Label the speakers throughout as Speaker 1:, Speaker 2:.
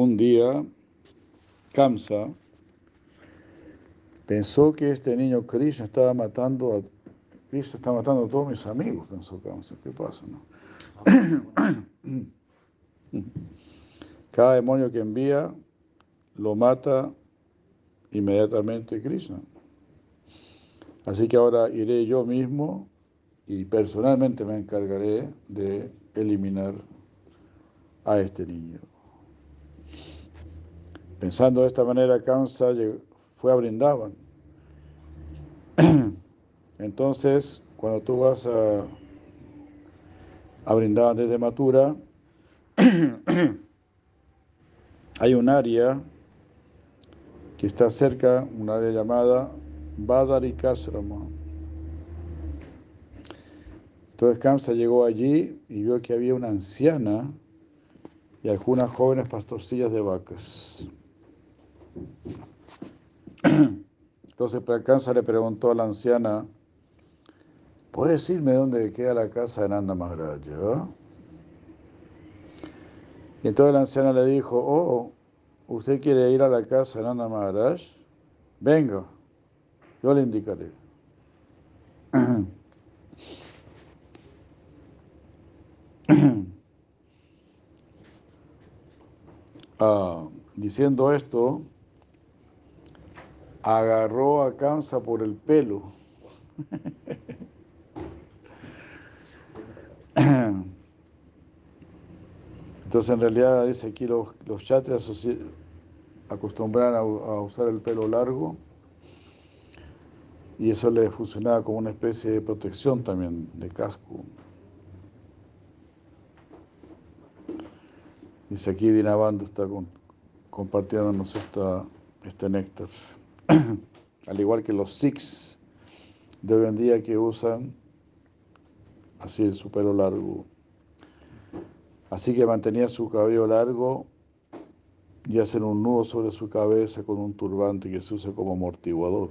Speaker 1: un día Kamsa pensó que este niño Krishna estaba matando a Krishna está matando a todos mis amigos, pensó Kamsa. ¿Qué pasa? No? Cada demonio que envía lo mata inmediatamente Krishna. Así que ahora iré yo mismo y personalmente me encargaré de eliminar a este niño. Pensando de esta manera, Kamsa fue a Brindavan. Entonces, cuando tú vas a, a Brindavan desde Matura, hay un área que está cerca, un área llamada Badarikasrama. Entonces Kamsa llegó allí y vio que había una anciana y algunas jóvenes pastorcillas de vacas. Entonces Kamsa le preguntó a la anciana, ¿puedes decirme dónde queda la casa de Nanda Maharaj? Y entonces la anciana le dijo, oh, ¿usted quiere ir a la casa de Nanda Maharaj? Venga, yo le indicaré. Ah, diciendo esto, agarró a Kamsa por el pelo. Entonces en realidad dice aquí los, los chatrias acostumbran a, usar el pelo largo y eso le funcionaba como una especie de protección también, de casco. Dice aquí Dinabando está compartiéndonos esta, este néctar. Al igual que los Sikhs de hoy en día que usan así su pelo largo. Así que mantenía su cabello largo y hacen un nudo sobre su cabeza con un turbante que se usa como amortiguador.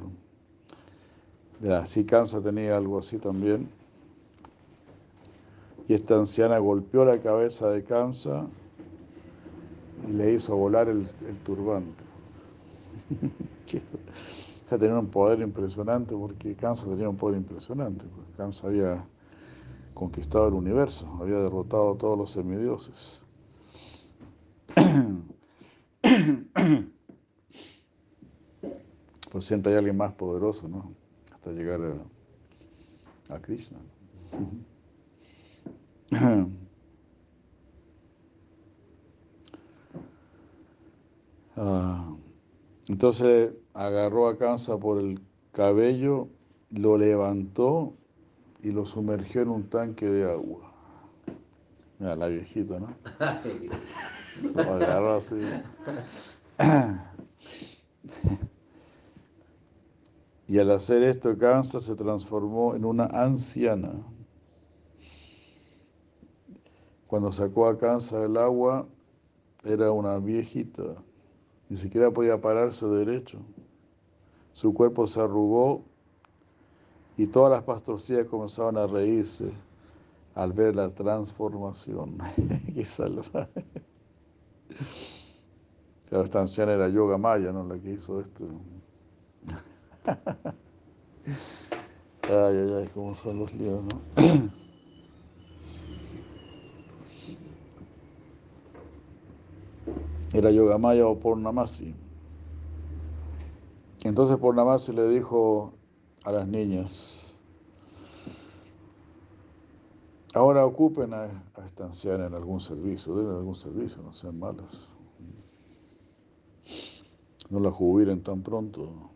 Speaker 1: así Kansa tenía algo así también. Y esta anciana golpeó la cabeza de Kansa y le hizo volar el, turbante. ya tenía un poder impresionante porque Kansa tenía un poder impresionante. Kansa había conquistado el universo, había derrotado a todos los semidioses. Pues siempre hay alguien más poderoso, ¿no? Hasta llegar a, Krishna. Ah, entonces agarró a Kansa por el cabello, lo levantó y lo sumergió en un tanque de agua. Mira, la viejita, ¿no? Lo agarró así. Y al hacer esto, Kansa se transformó en una anciana. Cuando sacó a Kansa del agua, era una viejita. Ni siquiera podía pararse derecho. Su cuerpo se arrugó y todas las pastorcillas comenzaban a reírse al ver la transformación. Qué salvaje. La esta anciana era Yoga Maya, ¿no? La que hizo esto. Ay, ay, ay, cómo son los líos, ¿no? Era Yoga Maya o Purnamasi. Entonces Purnamasi le dijo a las niñas. Ahora ocupen a, esta anciana en algún servicio, den algún servicio, no sean malas. No la jubilen tan pronto.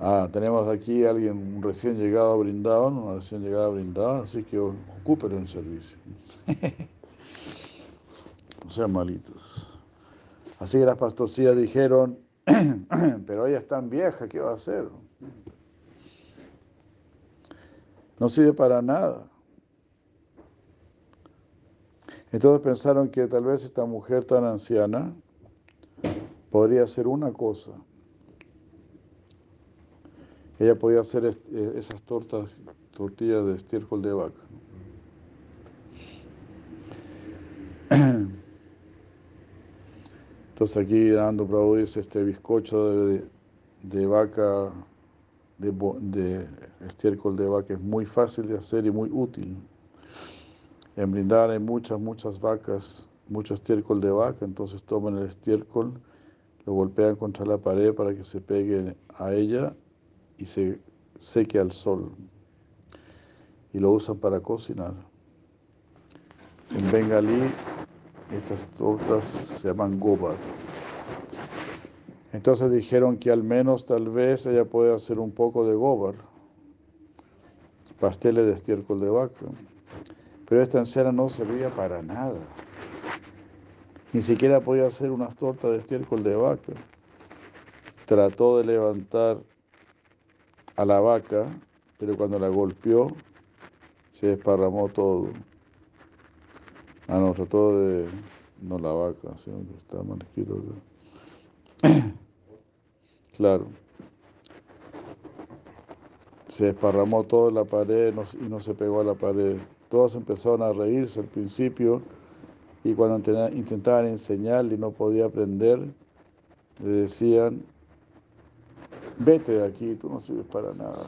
Speaker 1: Ah, tenemos aquí a alguien recién llegado a Brindavan, una recién llegada a Brindavan, así que ocupen el servicio. no sean malitos. Así que las pastorcillas dijeron, pero ella es tan vieja, ¿qué va a hacer? No sirve para nada. Entonces pensaron que tal vez esta mujer tan anciana podría hacer una cosa. Ella podía hacer eh, esas tortas, tortillas de estiércol de vaca. Entonces aquí dando Prabhu dice este bizcocho de, de vaca, de, de, estiércol de vaca es muy fácil de hacer y muy útil. En brindar hay muchas, muchas vacas, mucho estiércol de vaca, entonces toman el estiércol, lo golpean contra la pared para que se pegue a ella y se seque al sol. Y lo usan para cocinar. En bengalí estas tortas se llaman gobar. Entonces dijeron que al menos tal vez ella puede hacer un poco de gobar, pasteles de estiércol de vaca. Pero esta anciana no servía para nada. Ni siquiera podía hacer unas tortas de estiércol de vaca. Trató de levantar a la vaca, pero cuando la golpeó, se desparramó todo. Ah, no, trató de. No la vaca, sino que está mal escrito claro. Se desparramó todo en la pared y no se pegó a la pared. Todos empezaron a reírse al principio y cuando intentaban enseñarle y no podía aprender, le decían, vete de aquí, tú no sirves para nada.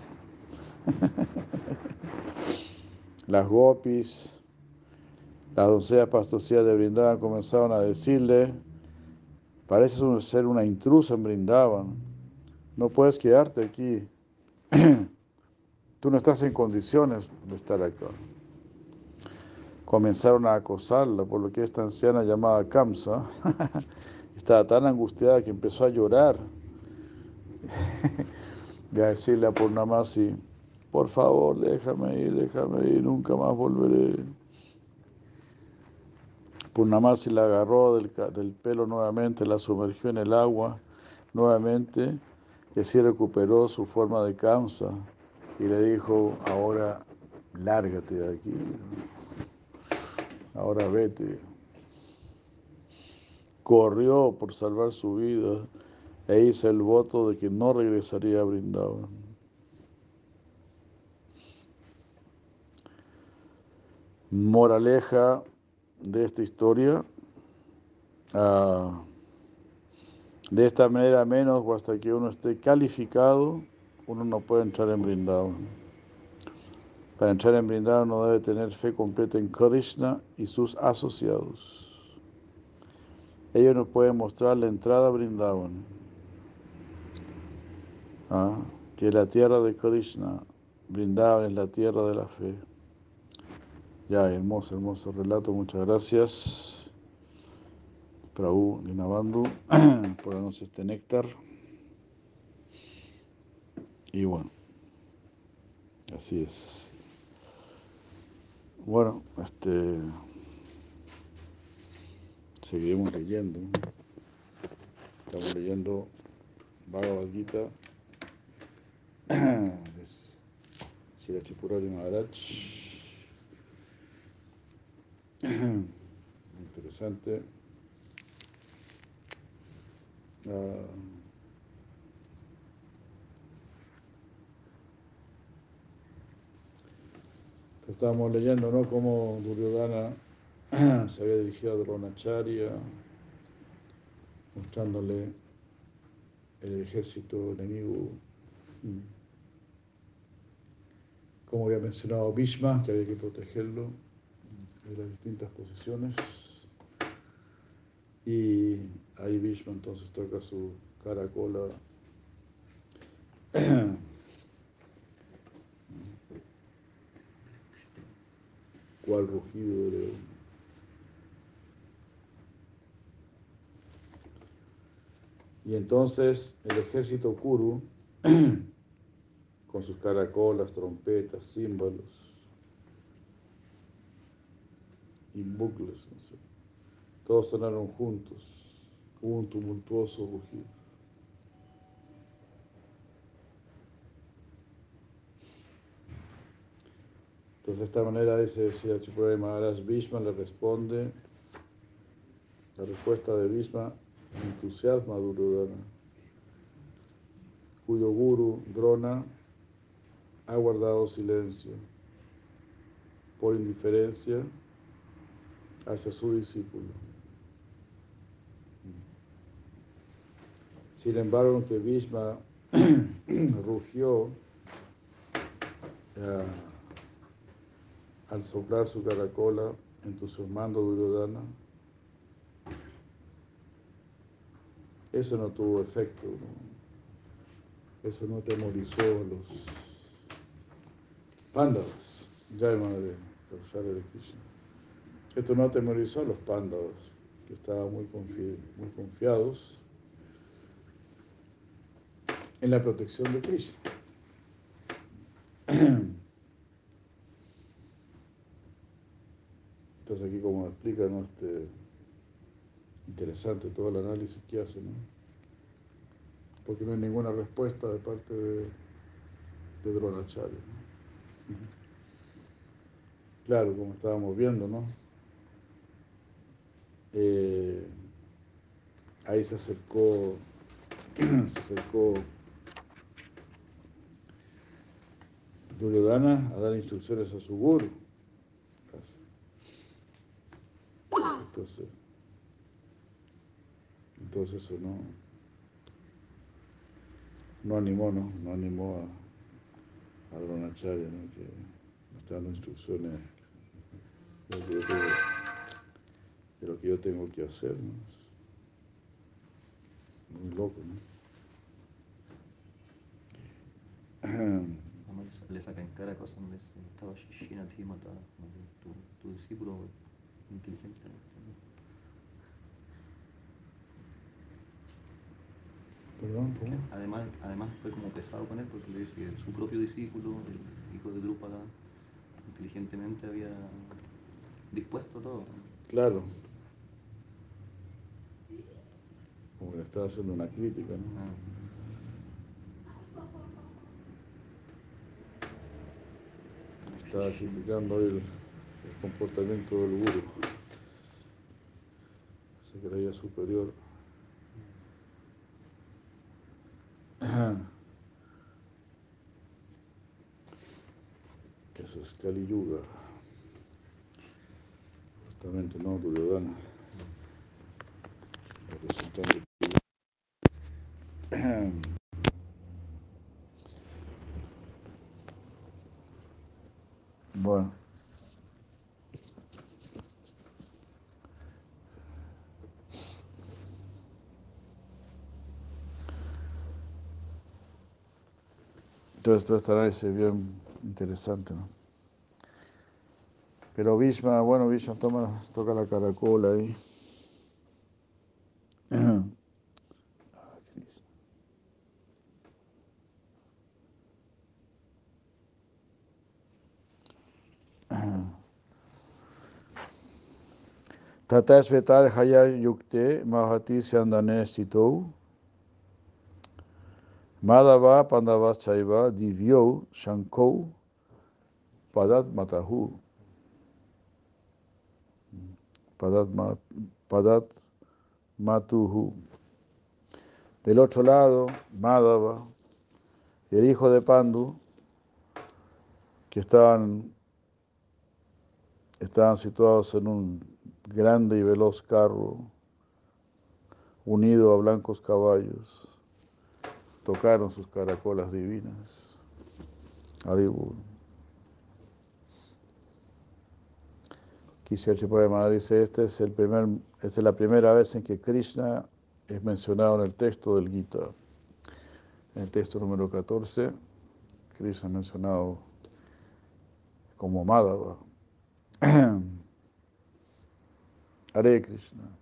Speaker 1: Las gopis, las doncellas pastorcillas de Brindavan comenzaron a decirle, pareces ser una intrusa en Brindavan, no puedes quedarte aquí, tú no estás en condiciones de estar acá. Comenzaron a acosarla, por lo que esta anciana llamada Kamsa estaba tan angustiada que empezó a llorar a decirle a Purnamasi, por favor, déjame ir, déjame ir, nunca más volveré. Purnamasi la agarró del, del, pelo nuevamente, la sumergió en el agua nuevamente y así recuperó su forma de Kamsa y le dijo, ahora lárgate de aquí, ahora vete. Corrió por salvar su vida e hizo el voto de que no regresaría a Brindavan. Moraleja de esta historia, ah, de esta manera menos o hasta que uno esté calificado, uno no puede entrar en Brindavan. Para entrar en Brindavan uno debe tener fe completa en Krishna y sus asociados. Ellos nos pueden mostrar la entrada a Brindavan, ah, que la tierra de Krishna. Brindavan es la tierra de la fe. Ya, hermoso, hermoso relato, muchas gracias. Prabhu Dinabandhu por darnos este néctar. Y bueno, así es. Bueno, este seguiremos leyendo. Estamos leyendo Bhagavad Gita de Sri Chipurari Maharaj. Interesante. Uh, estábamos leyendo, ¿no? Cómo Duryodhana se había dirigido a Dronacharya, mostrándole el ejército enemigo. Como había mencionado Bhishma, que había que protegerlo de las distintas posiciones. Y ahí Vishnu entonces toca su caracola. cual rugido de. Y entonces el ejército Kuru, con sus caracolas, trompetas, símbolos, y bucles. Todos sonaron juntos. Hubo un tumultuoso rugido. Entonces, de esta manera dice decía Chipurari Maharaj, Bhishma le responde, la respuesta de Bhishma entusiasma a Duryodhana, cuyo guru, Drona, ha guardado silencio por indiferencia hacia su discípulo. Sin embargo, que Bhishma rugió eh, al soplar su caracola, entusiasmando Duryodhana, eso no tuvo efecto, eso no temorizó a los pándavas, ya madre, de Krishna. Esto no atemorizó a los pándavas, que estaban muy, muy confiados en la protección de Krishna. Entonces aquí como explica, ¿no? Este, interesante todo el análisis que hace, ¿no? Porque no hay ninguna respuesta de parte de, de Dronacharya. Claro, como estábamos viendo, ¿no? Eh, ahí se acercó, se acercó Duryodhana a dar instrucciones a su guru. Entonces, entonces eso no, no animó, ¿no? No animó a, a Dronacharya, ¿no? Que me está dando instrucciones de lo que yo tengo, de lo que, yo tengo que hacer, ¿no? Muy loco,
Speaker 2: ¿no? le saca en cara cosas donde estaba Shishina Timata, tu, discípulo inteligente.
Speaker 1: Perdón, ¿cómo?
Speaker 2: Además, además fue como pesado con él porque le dice que su propio discípulo, el hijo de Drupala, inteligentemente había dispuesto todo.
Speaker 1: Claro. Como que le estaba haciendo una crítica, ¿no?
Speaker 2: Ah.
Speaker 1: Estaba criticando el, el comportamiento del guru. Se creía superior. Eso es Kali Yuga. Justamente, ¿no? Duryodhana. Bueno. Entonces todo este análisis bien interesante, ¿no? Pero Bhishma, bueno, Bhishma toma, toca la caracola ahí. Tata Svetar Haya Yukte Mahati Syandane Sitou Madhava Pandava Chaiva Divyo Shankou Padat Matahu Padat, Matuhu. Del otro lado, Madhava el hijo de Pandu que estaban, estaban situados en un grande y veloz carro, unido a blancos caballos, tocaron sus caracolas divinas. Kishar Poema dice, este es el primer, esta es la primera vez en que Krishna es mencionado en el texto del Gita. En el texto número 14, Krishna es mencionado como Madhava. Hare Krishna.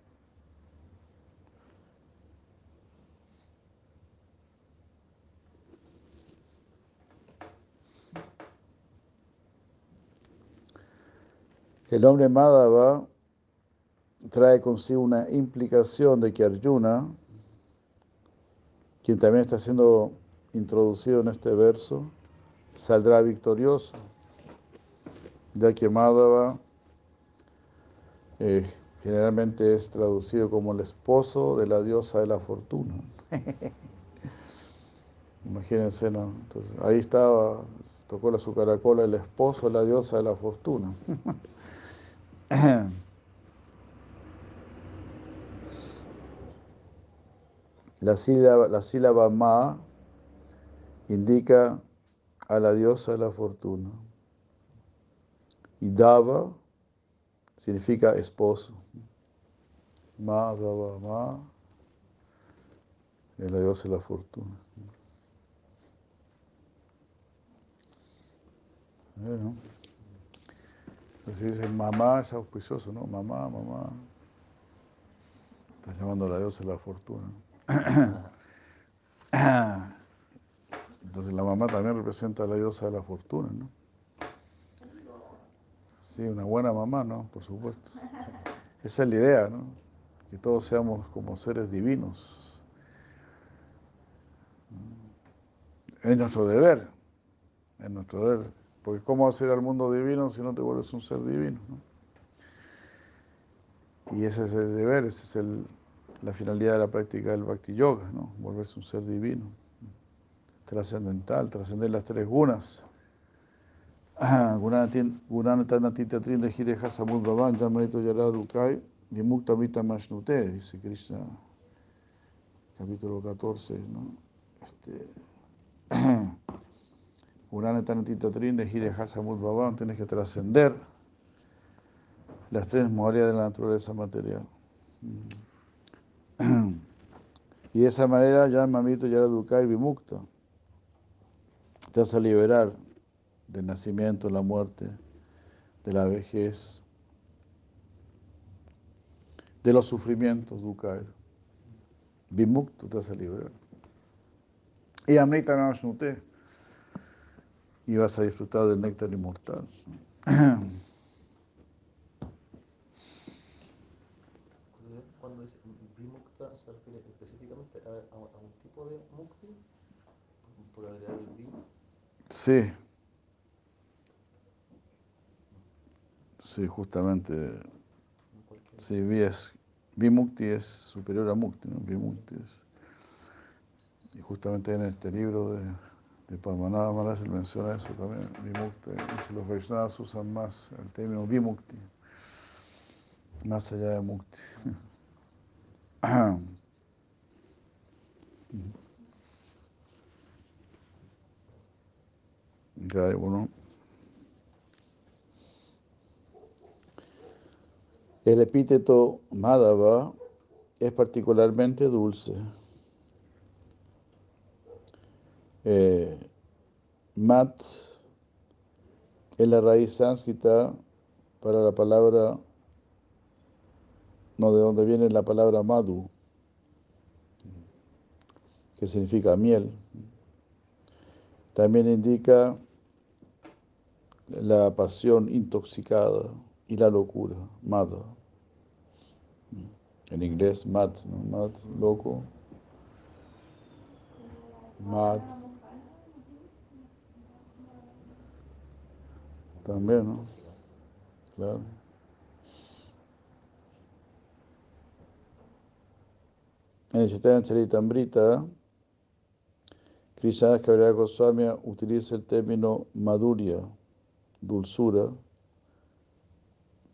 Speaker 1: El nombre Madhava trae consigo una implicación de que Arjuna, quien también está siendo introducido en este verso, saldrá victorioso, ya que Madhava eh, generalmente es traducido como el esposo de la diosa de la fortuna. Imagínense, ¿no? Entonces, ahí estaba, tocó la su caracola el esposo de la diosa de la fortuna. La sílaba, la sílaba ma indica a la diosa de la fortuna. Y dava significa esposo. Ma, dava, ma, es la diosa de la fortuna. Bueno. Así dice, mamá es auspicioso, ¿no? Mamá, mamá. Está llamando a la diosa la fortuna. Entonces la mamá también representa a la diosa de la fortuna, ¿no? Sí, una buena mamá, ¿no? Por supuesto. Esa es la idea, ¿no? Que todos seamos como seres divinos. Es nuestro deber, es nuestro deber. Porque ¿cómo hacer al mundo divino si no te vuelves un ser divino? ¿no? Y ese es el deber, esa es el, la finalidad de la práctica del Bhakti Yoga, ¿no? volverse un ser divino, trascendental, trascender las tres gunas. Gunanatanatita trinda hireja dice Krishna, capítulo 14, ¿no? Este, Gunanatanatita trinda hireja samud bhavan, tienes que trascender las tres modalidades de la naturaleza material. Y de esa manera ya mamito ya era y vimukta. Te vas a liberar del nacimiento, la muerte, de la vejez, de los sufrimientos, Dukai. Vimukta te vas a liberar. Y Amrita Nashnute. Y vas a disfrutar del néctar inmortal.
Speaker 2: Cuando dice vimukta se refiere específicamente a, a, a un tipo de mukti, por agregar el vi.
Speaker 1: Sí. Sí, justamente. Sí, vi es, Vimukti es superior a Mukti, ¿no? Vimukti es. Y justamente en este libro de, de Parmanabha Maharaj menciona eso también, Vimukti. Dice, los Vaishnavas usan más el término Vimukti, más allá de Mukti. Ya, bueno. El epíteto Madhava es particularmente dulce. Eh, mat es la raíz sánscrita para la palabra, no de donde viene la palabra madhu, que significa miel. También indica la pasión intoxicada y la locura, mad. En inglés, mad, ¿no? mad, loco. Mad. También, ¿no? Claro. En el Chaitanya Charitamrita, Krishna Kaviraj Goswami utiliza el término maduria, dulzura,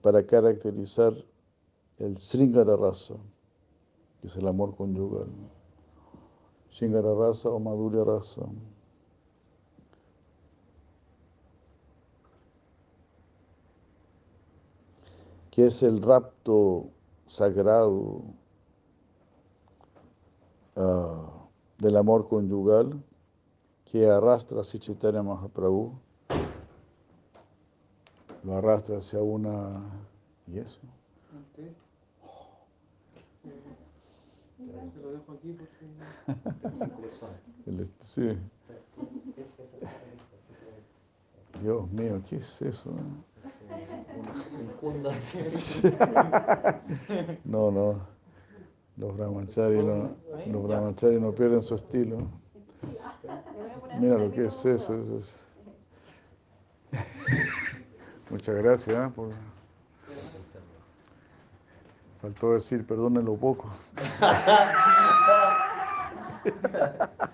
Speaker 1: para caracterizar el Sringara Rasa, que es el amor conyugal. Sringara Rasa o Madhurya Rasa. Que es el rapto sagrado uh, del amor conyugal que arrastra a Chaitanya Mahaprabhu, lo arrastra hacia una... ¿Y eso?
Speaker 3: Se lo dejo aquí porque...
Speaker 1: El- sí. Dios mío, ¿qué es eso?
Speaker 2: Kunda.
Speaker 1: No, no. Los brahmacharis no, los brahmacharis no pierden su estilo. Mira lo que es eso. eso es- Muchas gracias. ¿eh? por- Faltó decir, perdónenlo poco.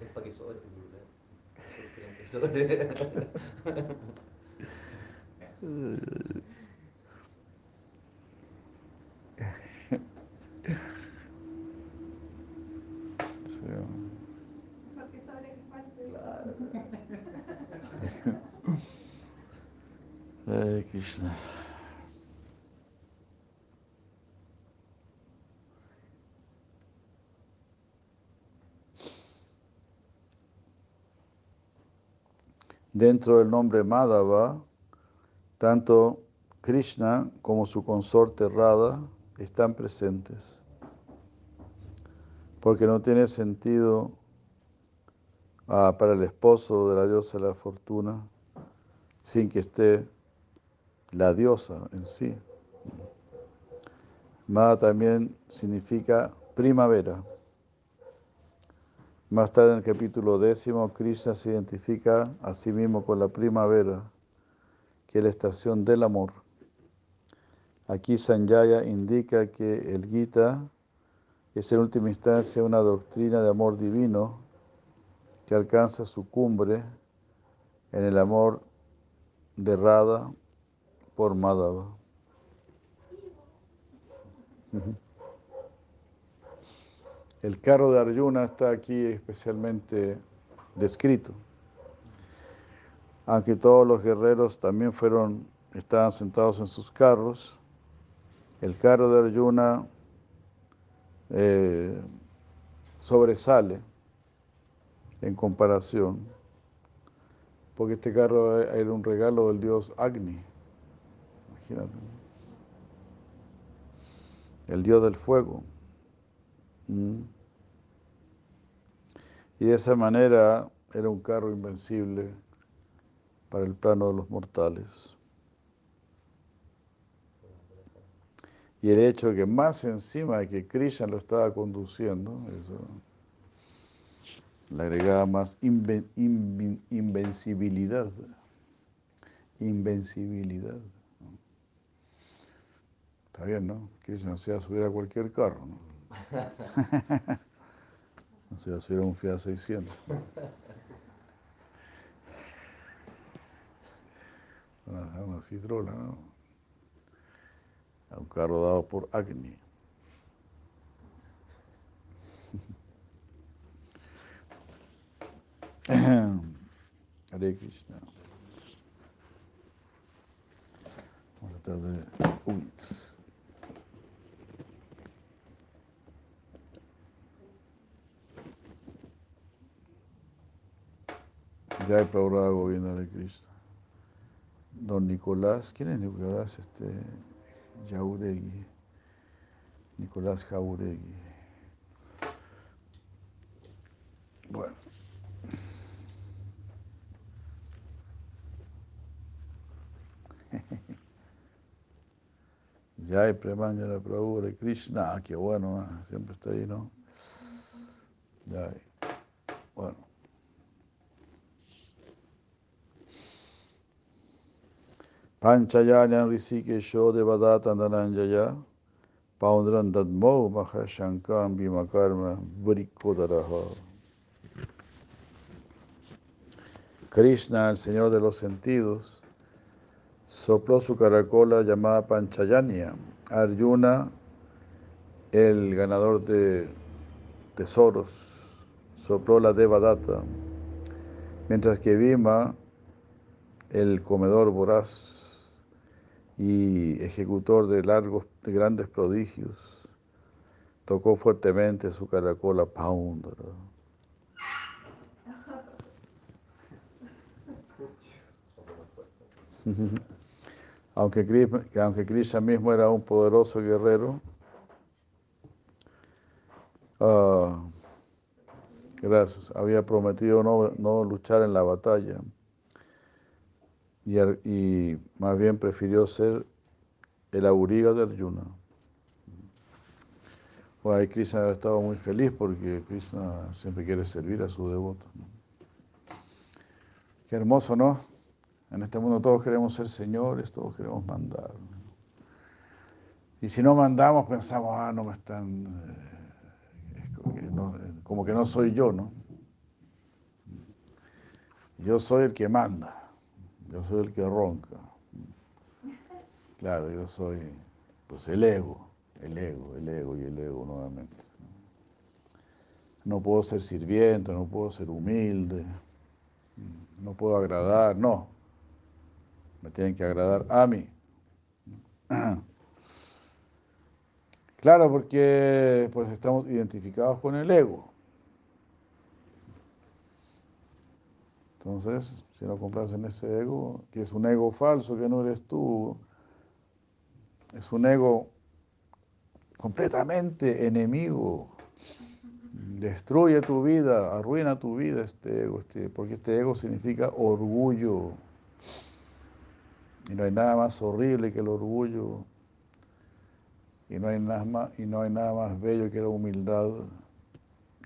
Speaker 2: Es para que sobre, sobre.
Speaker 1: Sí.
Speaker 3: Porque sobre que falte.
Speaker 2: Claro.
Speaker 1: Hare Krishna. Dentro del nombre Madhava, tanto Krishna como su consorte Radha están presentes. Porque no tiene sentido ah, para el esposo de la diosa de la fortuna sin que esté la diosa en sí. Mada también significa primavera. Más tarde en el capítulo décimo, Krishna se identifica a sí mismo con la primavera, que es la estación del amor. Aquí Sanjaya indica que el Gita es en última instancia una doctrina de amor divino que alcanza su cumbre en el amor de Radha por Madhava. El carro de Arjuna está aquí especialmente descrito. Aunque todos los guerreros también fueron, estaban sentados en sus carros, el carro de Arjuna eh, sobresale en comparación, porque este carro era un regalo del dios Agni. Imagínate. El dios del fuego. Mm. Y de esa manera era un carro invencible para el plano de los mortales. Y el hecho de que más encima de que Krishna lo estaba conduciendo, eso le agregaba más inven- inven- invencibilidad. Invencibilidad. Está bien, ¿no? Krishna se iba a subir a cualquier carro, ¿no? No se iba a subir a un Fiat 600. Una, una citrola, ¿no? Un carro dado por Agni. Hare Krishna. Vamos. Ya he Prabhupada Govinda Hare Krishna. Don Nicolás, ¿quién es Nicolás? Este, Jauregui. Nicolás Jauregui. Bueno. Jai Premanjana Prabhu Hare Krishna, Ah, qué bueno, ah, siempre está ahí, ¿no? Jai. Bueno. Panchayanan Risikesho Devadata Dhananjaya Paundran Dadmo Mahashankam Bhimakarma Vrikodaraha Krishna, el Señor de los sentidos, sopló su caracola llamada Panchayanya. Arjuna, el ganador de tesoros, sopló la Devadatta, mientras que Bhima, el comedor voraz y ejecutor de largos, de grandes prodigios, tocó fuertemente su caracola Paundara. Aunque Krishna, aunque Krishna mismo era un poderoso guerrero, ah, gracias, había prometido no, no luchar en la batalla y, más bien prefirió ser el auriga de Arjuna. Bueno, ahí Krishna había estado muy feliz porque Krishna siempre quiere servir a su devoto. Qué hermoso, ¿no? En este mundo todos queremos ser señores, todos queremos mandar. Y si no mandamos, pensamos, ah, no me están, eh, como que no soy yo, ¿no? Yo soy el que manda, yo soy el que ronca. Claro, yo soy pues el ego, el ego, el ego y el ego nuevamente. No puedo ser sirviente, no puedo ser humilde, no puedo agradar, no. Me tienen que agradar a mí. Claro, porque pues estamos identificados con el ego. Entonces, si no compras en ese ego, que es un ego falso, que no eres tú, es un ego completamente enemigo. Destruye tu vida, arruina tu vida este ego, este, porque este ego significa orgullo. Y no hay nada más horrible que el orgullo. Y no hay nada más, y no hay nada más bello que la humildad,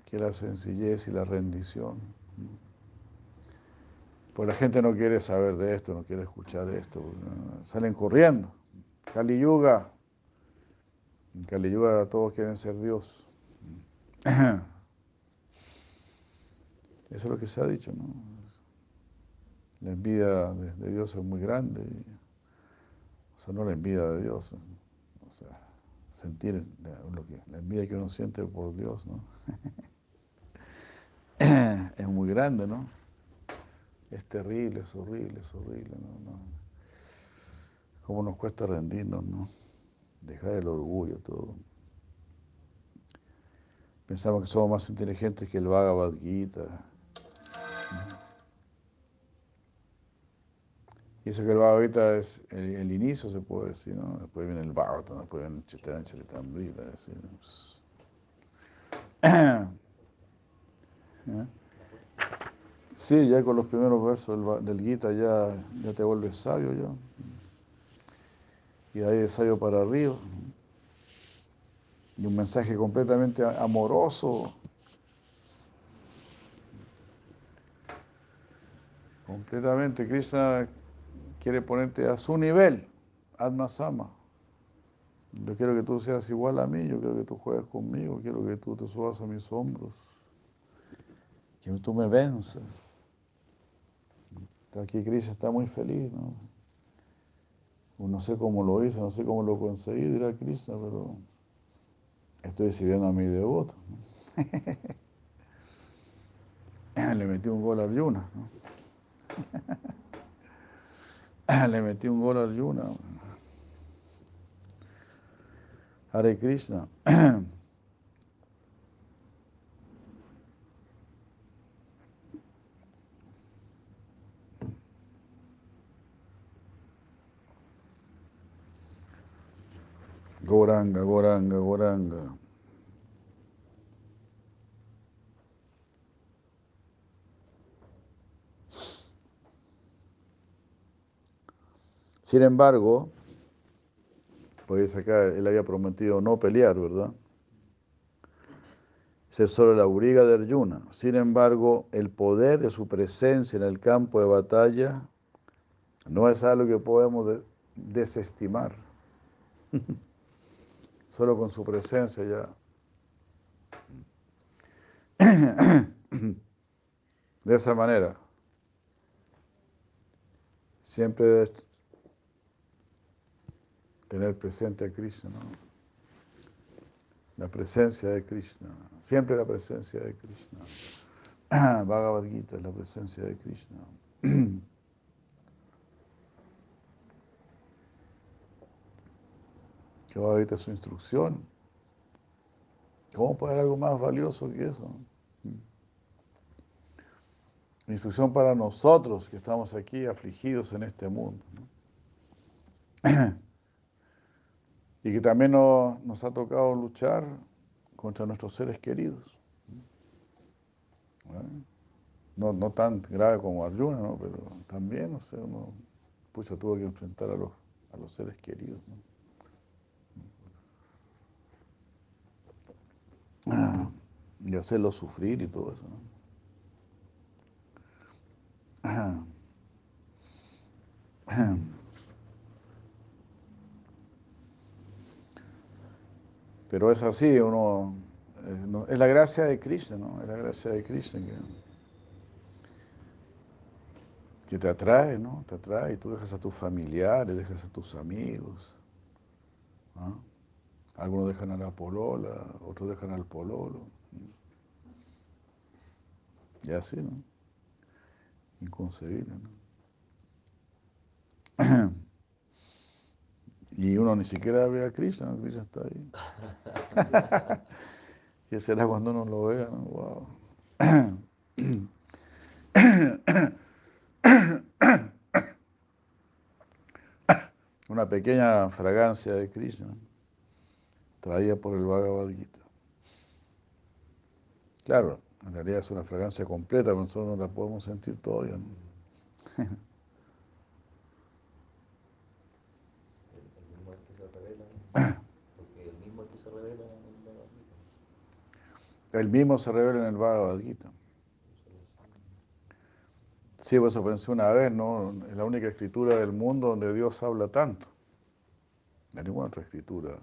Speaker 1: que la sencillez y la rendición. Pues la gente no quiere saber de esto, no quiere escuchar esto. Salen corriendo. Kali Yuga. En Kali Yuga todos quieren ser Dios. Eso es lo que se ha dicho, ¿no? La envidia de, Dios es muy grande. o sea, no la envidia de Dios. O sea, sentir lo que, la envidia que uno siente por Dios, ¿no? es muy grande, ¿no? Es terrible, es horrible, es horrible, ¿no? no. ¿Cómo nos cuesta rendirnos, no? Dejar el orgullo, todo. Pensamos que somos más inteligentes que el Bhagavad Gita. Y eso que el Bhagavad Gita es el, inicio, se puede decir, ¿no? Después viene el Bhagavatam, después viene el Chaitanya Charitamrita. ¿Eh? Sí, ya con los primeros versos del, Gita ya, ya te vuelves sabio ya. Y ahí de sabio para arriba. Y un mensaje completamente amoroso. Completamente, Krishna quiere ponerte a su nivel, Atma Sama. Yo quiero que tú seas igual a mí, yo quiero que tú juegues conmigo, quiero que tú te subas a mis hombros, que tú me venzas. Aquí Krishna está muy feliz, ¿no? No sé cómo lo hice, no sé cómo lo conseguí, dirá Krishna, pero estoy sirviendo a mi devoto. Le metí un gol a Arjuna. ¿no? Le metí un gol a Arjuna. Hare Krishna. Goranga, Goranga, Goranga. Sin embargo, pues acá él había prometido no pelear, ¿verdad? Ser solo la auriga de Arjuna. Sin embargo, el poder de su presencia en el campo de batalla no es algo que podemos desestimar. Solo con su presencia ya. De esa manera, siempre debes tener presente a Krishna, ¿no? la presencia de Krishna, siempre la presencia de Krishna. Bhagavad Gita es la presencia de Krishna. que va a su instrucción. ¿Cómo puede haber algo más valioso que eso? instrucción para nosotros que estamos aquí afligidos en este mundo. y que también nos, ha tocado luchar contra nuestros seres queridos. No, no tan grave como Arjuna, ¿no? pero también, no sé, uno pues, tuvo que enfrentar a los, a los seres queridos. Y hacerlo sufrir y todo eso. Pero es así, uno, eh, no- es la gracia de Krishna, ¿no? Es la gracia de Krishna que, que te atrae, ¿no? Te atrae tú dejas a tus familiares, dejas a tus amigos. ¿ah? Algunos dejan a la polola, otros dejan al pololo. Y así, ¿no? Inconcebible, ¿no? Y uno ni siquiera ve a Krishna, ¿no? Krishna está ahí. ¿Qué será cuando uno lo vea? no? Wow. Una pequeña fragancia de Krishna traída por el Bhagavad Gita. Claro, en realidad es una fragancia completa, pero nosotros no la podemos sentir todavía. ¿no?
Speaker 2: El, mismo se revela en el Bhagavad Gita.
Speaker 1: Sí, pues eso pensé una vez, ¿no? Es la única escritura del mundo donde Dios habla tanto. De ninguna otra escritura.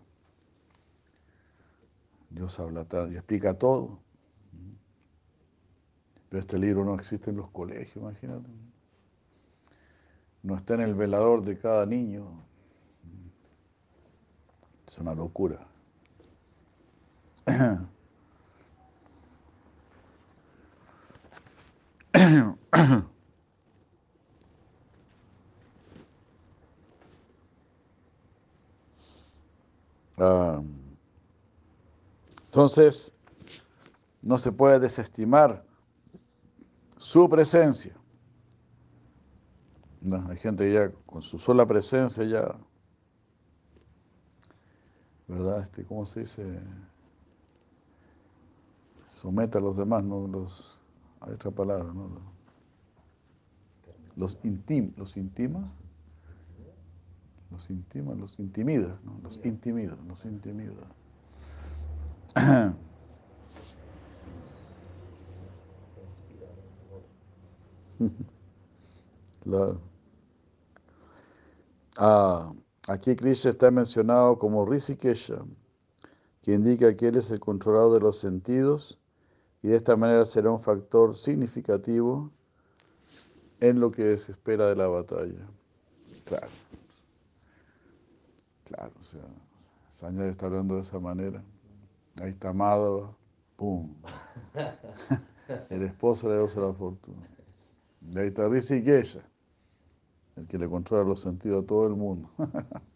Speaker 1: Dios habla y explica todo. Pero este libro no existe en los colegios, imagínate. No está en el velador de cada niño. Es una locura. Ah, entonces, no se puede desestimar su presencia. No, hay gente que ya con su sola presencia ya, ¿verdad? Este, ¿Cómo se dice? Somete a los demás, ¿no? Los, hay otra palabra, ¿no? Los, intim, los intima, los intima, los intimida, ¿no? Los intimida, los intimida. Claro. Ah, aquí Krishna está mencionado como Rishikesha, que indica que él es el controlador de los sentidos y de esta manera será un factor significativo en lo que se espera de la batalla. Claro. Claro, o sea, Sanjay está hablando de esa manera. Ahí está Madhava, ¡pum! El esposo le dio la fortuna. Y ahí está Rishikesha, el que le controla los sentidos a todo el mundo.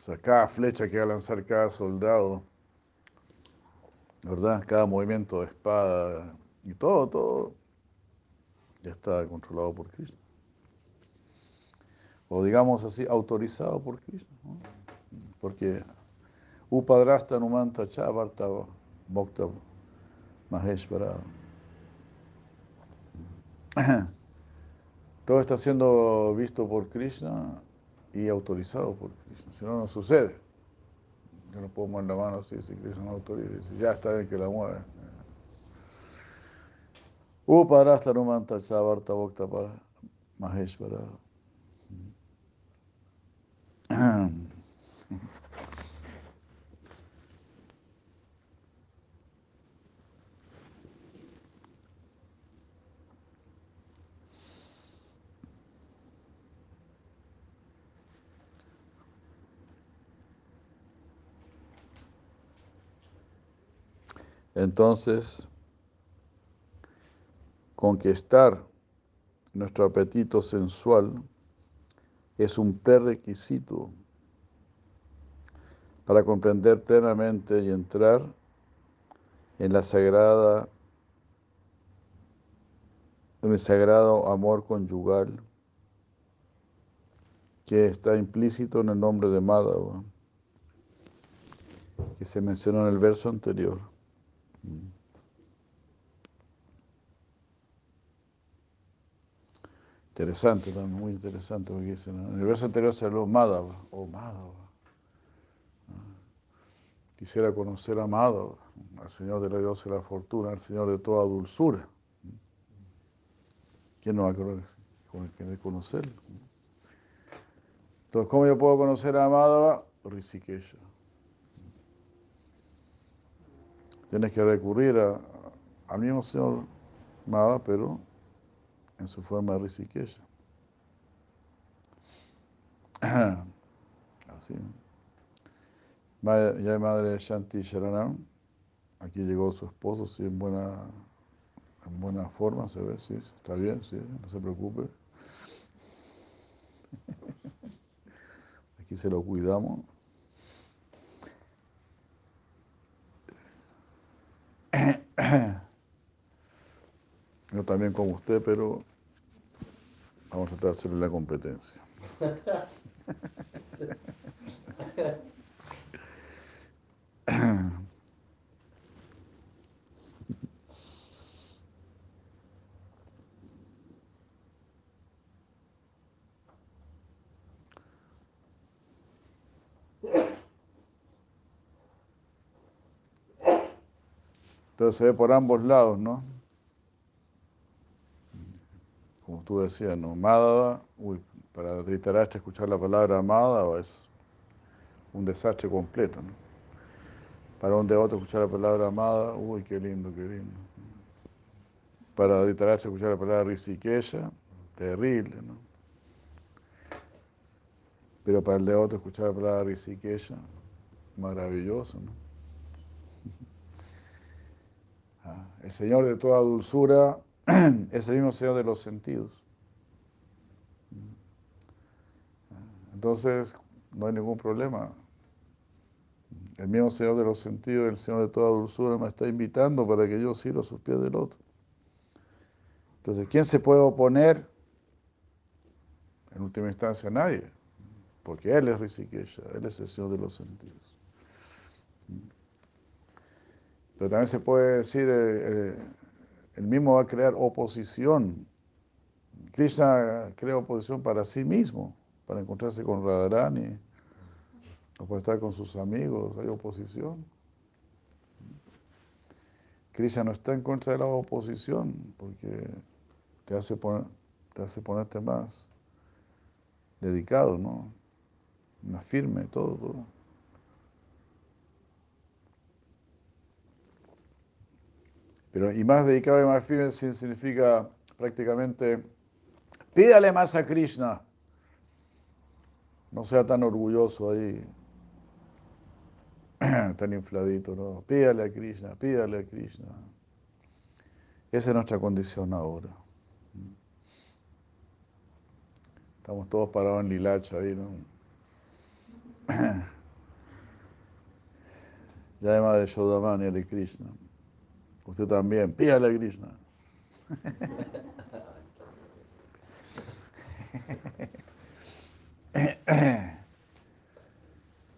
Speaker 1: O sea, cada flecha que va a lanzar cada soldado, ¿verdad? Cada movimiento de espada y todo, todo, ya está controlado por Krishna. O digamos así, autorizado por Krishna. ¿no? Porque Upadrasta Numanta Chavarta Bhakta Maheshvara. Todo está siendo visto por Krishna y autorizado por Krishna. Si no, no sucede. Yo no puedo mover la mano si Krishna no autoriza. Ya está bien que la mueve. Upadrasta Numanta Chavarta Bhakta Maheshvara. Entonces, conquistar nuestro apetito sensual es un prerequisito para comprender plenamente y entrar en la sagrada en el sagrado amor conyugal que está implícito en el nombre de Madhava, que se mencionó en el verso anterior. Interesante también, muy interesante lo que dice. ¿no? En el verso anterior se habló Madhava, o Madhava. Quisiera conocer a Madhava, al Señor de la Dios y la fortuna, al Señor de toda dulzura. ¿Quién no va a querer, querer? Entonces, ¿cómo yo puedo conocer a Madhava? Rishikesha. Tienes que recurrir a, al mismo señor Madhava, pero en su forma de Rishikesha. Así. Ya madre Shanti Sharanam, aquí llegó su esposo, sí, en buena, en buena forma, se ve, sí, está bien, sí, no se preocupe. Aquí se lo cuidamos. Yo también como usted, pero vamos a tratar de hacerle la competencia. Entonces se ve por ambos lados, ¿no? Como tú decías, ¿no? Madhava, uy, para Dhritarashtra escuchar la palabra amada es un desastre completo, ¿no? Para un devoto escuchar la palabra amada, uy, qué lindo, qué lindo. Para Dhritarashtra escuchar la palabra Rishikesha, terrible, ¿no? Pero para el devoto escuchar la palabra Rishikesha, maravilloso, ¿no? El Señor de toda dulzura es el mismo Señor de los sentidos. Entonces, no hay ningún problema. El mismo Señor de los sentidos, el Señor de toda dulzura, me está invitando para que yo sirva a sus pies del otro. Entonces, ¿quién se puede oponer? En última instancia, nadie. Porque Él es Rishikesha, Él es el Señor de los sentidos. Pero también se puede decir, eh, eh, el mismo va a crear oposición. Krishna crea oposición para sí mismo, para encontrarse con Radharani, o para estar con sus amigos, hay oposición. Krishna no está en contra de la oposición, porque te hace, te hace ponerte más dedicado, ¿no? Más firme, todo, todo. Pero, y más dedicado y más firme significa prácticamente, pídale más a Krishna. No sea tan orgulloso ahí, tan infladito, ¿no? Pídale a Krishna, pídale a Krishna. Esa es nuestra condición ahora. Estamos todos parados en Lilacha ahí, ¿no? Además de Shodamani de Krishna. Usted también, pídale a Krishna.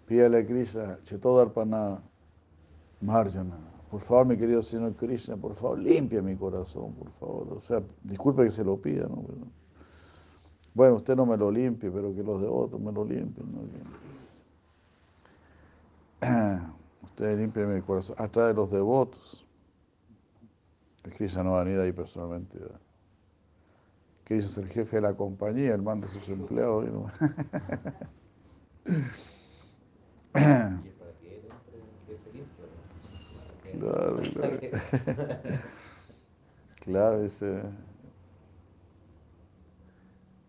Speaker 1: Pídale a Krishna, Chetodarpana Marjana. Por favor, mi querido Señor Krishna, por favor, limpia mi corazón, por favor. O sea, disculpe que se lo pida, ¿no? bueno, usted no me lo limpie, pero que los de otros me lo limpien, ¿no? Usted limpia mi corazón, hasta de los devotos. Krishna no va a venir ahí personalmente. Krishna es el jefe de la compañía, él manda a sus empleados. ¿no?
Speaker 2: Y es para que él entre, que se limpie.
Speaker 1: Claro, claro. Claro, ese.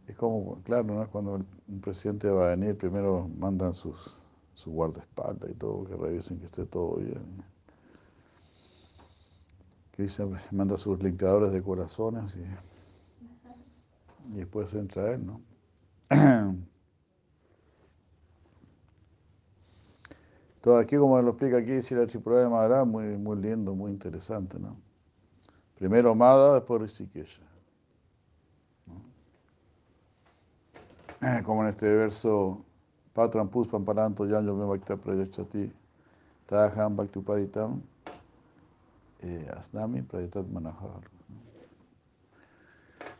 Speaker 1: Es como, claro, ¿no? cuando un presidente va a venir, primero mandan sus, su guardaespaldas y todo, que revisen que esté todo bien. Krishna manda sus limpiadores de corazones y, después entra él, ¿no? Todo aquí, como lo explica aquí, si la Tripura de Madara, muy, muy lindo, muy interesante, ¿no? Primero Mada, después Rishikesha. ¿no? Como en este verso, Patram Puspam Paranto Yanyo Me Bhakta Prayachati Taham Bhaktuparitam Asnami Prayatat Manahar.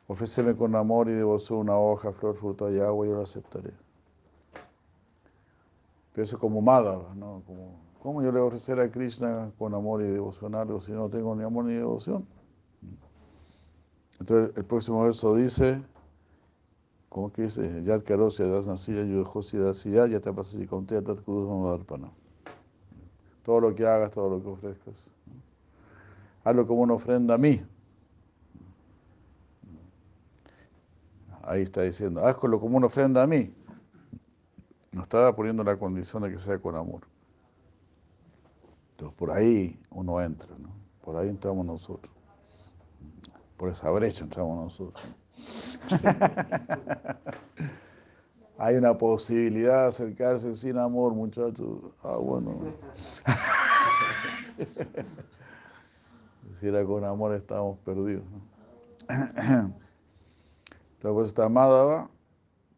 Speaker 1: Ofréceme con amor y devoción una hoja, flor, fruta y agua yo la aceptaré. Pero eso es como Madhava, ¿no? ¿Cómo yo le voy a ofrecer a Krishna con amor y devoción algo si no tengo ni amor ni devoción? Entonces el próximo verso dice, ¿cómo que dice? Yad karosya das nasiya yujosi dasiya yata pasasi kontea tat. Todo lo que hagas, todo lo que ofrezcas. Hazlo como una ofrenda a mí. Ahí está diciendo, hazlo como una ofrenda a mí. No estaba poniendo la condición de que sea con amor. Entonces por ahí uno entra, ¿no? Por ahí entramos nosotros. Por esa brecha entramos nosotros. Hay una posibilidad de acercarse sin amor, muchachos. Ah, bueno. si era con amor estábamos perdidos. Entonces, pues está amada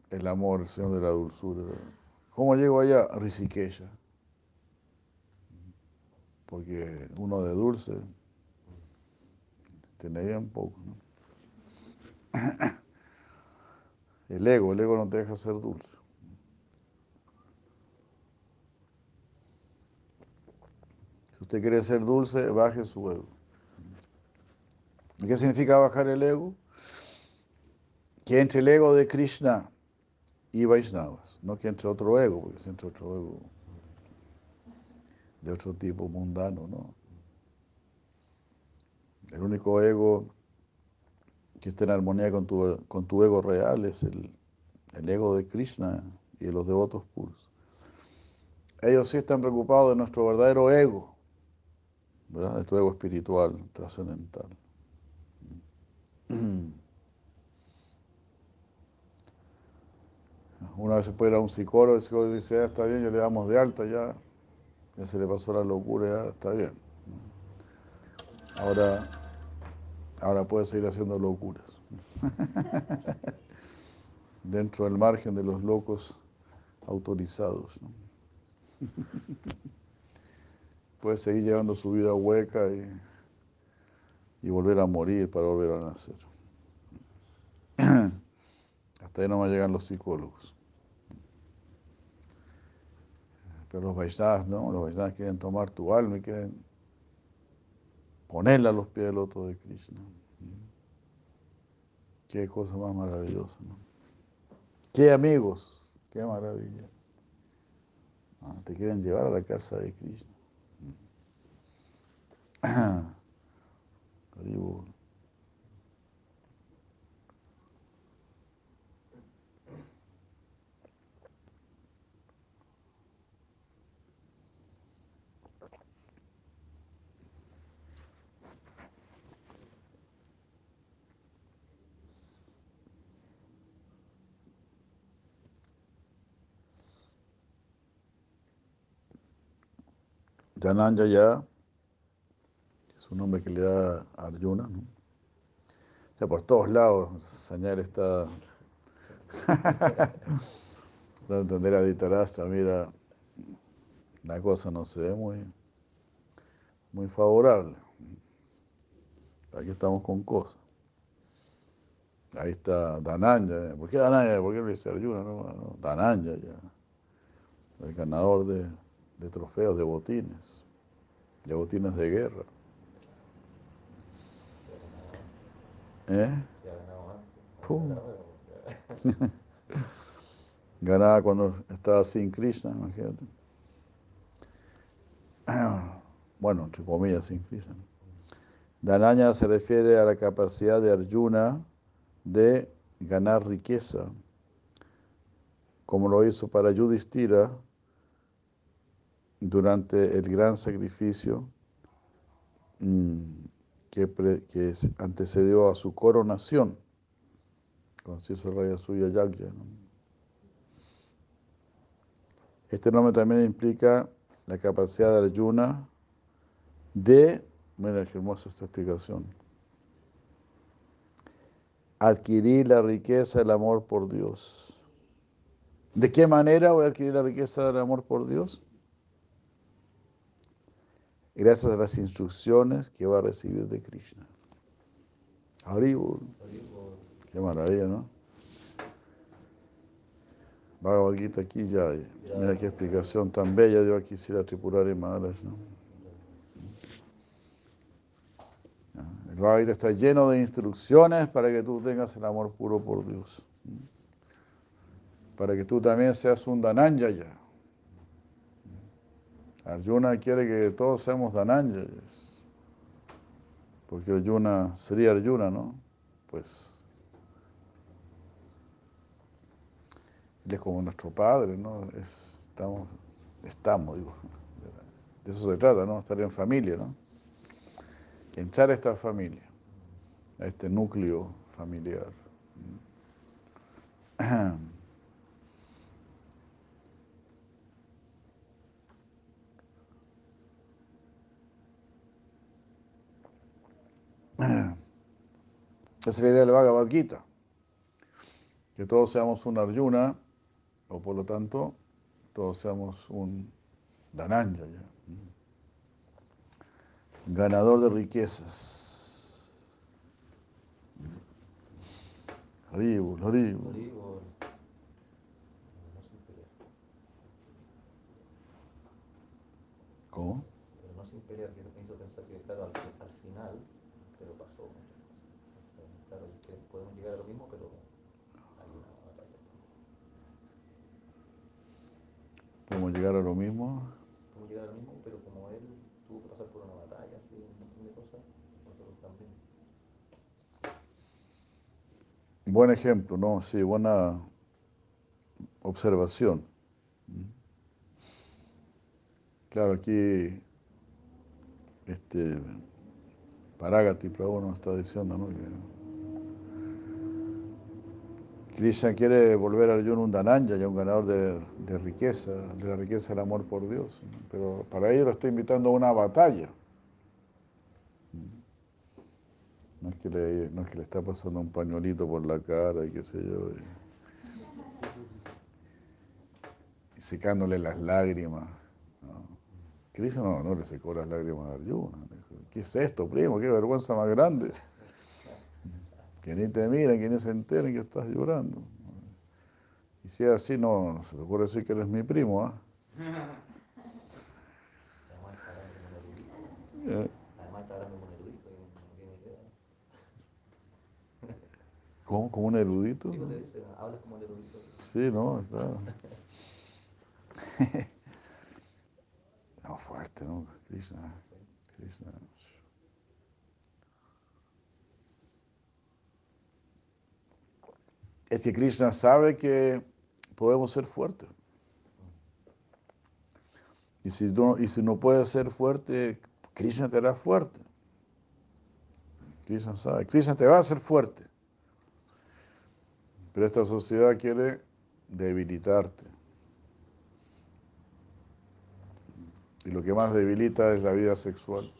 Speaker 1: el amor, el Señor de la dulzura. ¿Cómo llego allá? Risiquella. Porque uno de dulce tiene un poco. ¿no? El ego, el ego no te deja ser dulce. Si usted quiere ser dulce, baje su ego. ¿Qué significa bajar el ego? Que entre el ego de Krishna y Vaishnavas, no que entre otro ego, porque si entre otro ego de otro tipo mundano, ¿no? El único ego que esté en armonía con tu, con tu ego real es el, el ego de Krishna y de los devotos puros. Ellos sí están preocupados de nuestro verdadero ego, ¿verdad? de tu ego espiritual, trascendental. Una vez se puede ir a un psicólogo, el psicólogo dice, ah, está bien, ya le damos de alta, ya, ya se le pasó la locura, ya está bien. Ahora, ahora puede seguir haciendo locuras. Dentro del margen de los locos autorizados. puede seguir llevando su vida hueca y, y volver a morir para volver a nacer. Hasta ahí no me llegan los psicólogos. Pero los Vaishnavas, ¿no? Los Vaishnavas quieren tomar tu alma y quieren ponerla a los pies del otro de Krishna. Qué cosa más maravillosa, ¿no? Qué amigos, qué maravilla. Ah, te quieren llevar a la casa de Krishna. ya es nombre que le da a Arjuna, ¿no? O sea, por todos lados, Sañar está a entender a Ditarastra, mira, la cosa no se ve muy, muy favorable. Aquí estamos con cosas. Ahí está Dananya. ¿Por qué Dananya? ¿Por qué le dice Arjuna? No, no, Dananya ya. El ganador de de trofeos, de botines, de botines de guerra. ¿Eh? Ganaba cuando estaba sin Krishna, imagínate. Bueno, entre comillas, sin Krishna. Dananya se refiere a la capacidad de Arjuna de ganar riqueza, como lo hizo para Yudhishthira durante el gran sacrificio mm, que, antecedió a su coronación, con hizo el rey suya Yagya. Este nombre también implica la capacidad de Arjuna de, mira qué hermosa esta explicación, adquirir la riqueza del amor por Dios. ¿De qué manera voy a adquirir la riqueza del amor por Dios? Gracias a las instrucciones que va a recibir de Krishna. Haribol. Qué maravilla, ¿no? Bhagavad Gita aquí ya, mira qué explicación tan bella dio aquí si la tripular y Maharaj, ¿no? El Bhagavad está lleno de instrucciones para que tú tengas el amor puro por Dios. para que tú también seas un Dananjaya. Arjuna quiere que todos seamos Dananjayas. Porque Arjuna sería Arjuna, ¿no? Pues él es como nuestro padre, ¿no? estamos, estamos, digo. De eso se trata, ¿no? Estar en familia, ¿no? Entrar a esta familia, a este núcleo familiar. Esa es la idea del Bhagavad Gita. Que todos seamos un Arjuna, o por lo tanto, todos seamos un Dhananjaya. Ganador de riquezas. Haribol, Haribol.
Speaker 2: Haribol. No sin pelear.
Speaker 1: ¿Cómo?
Speaker 2: Pero no sin pelear, que eso me hizo pensar que, claro, al, al final, pero pasó muchas cosas. Claro, que podemos llegar a lo mismo, pero hay una batalla.
Speaker 1: ¿Podemos llegar a lo mismo?
Speaker 2: Podemos llegar a lo mismo, pero como él tuvo que pasar por una batalla, así, un montón de cosas, nosotros también.
Speaker 1: Buen ejemplo, ¿no? Sí, buena observación. Claro, aquí este Paragati Prabhu nos está diciendo, ¿no? Que Krishna quiere volver a Arjuna un Dananya, ya un ganador de, riqueza, de la riqueza del amor por Dios. Pero para ello lo estoy invitando a una batalla. No es, que le, está pasando un pañuelito por la cara y qué sé yo. Y, secándole las lágrimas. ¿no? No, no le secó las lágrimas a Arjuna. ¿Qué es esto, primo? Qué vergüenza más grande. Que ni te miren, que ni se enteren que estás llorando. Y si es así, no, no se te ocurre decir que eres mi primo, ¿ah?
Speaker 2: Además está hablando como un erudito.
Speaker 1: Eh,
Speaker 2: Además está hablando como un erudito y no tiene idea.
Speaker 1: ¿Cómo? ¿Como un erudito?
Speaker 2: Sí, dice, hablas como el erudito.
Speaker 1: Sí, no, claro. No, fuerte, ¿no? Krishna. Krishna. Es que Krishna sabe que podemos ser fuertes. Y si no, y puedes ser fuerte, Krishna te hará fuerte. Krishna sabe. Krishna te va a hacer fuerte. Pero esta sociedad quiere debilitarte. Y lo que más debilita es la vida sexual,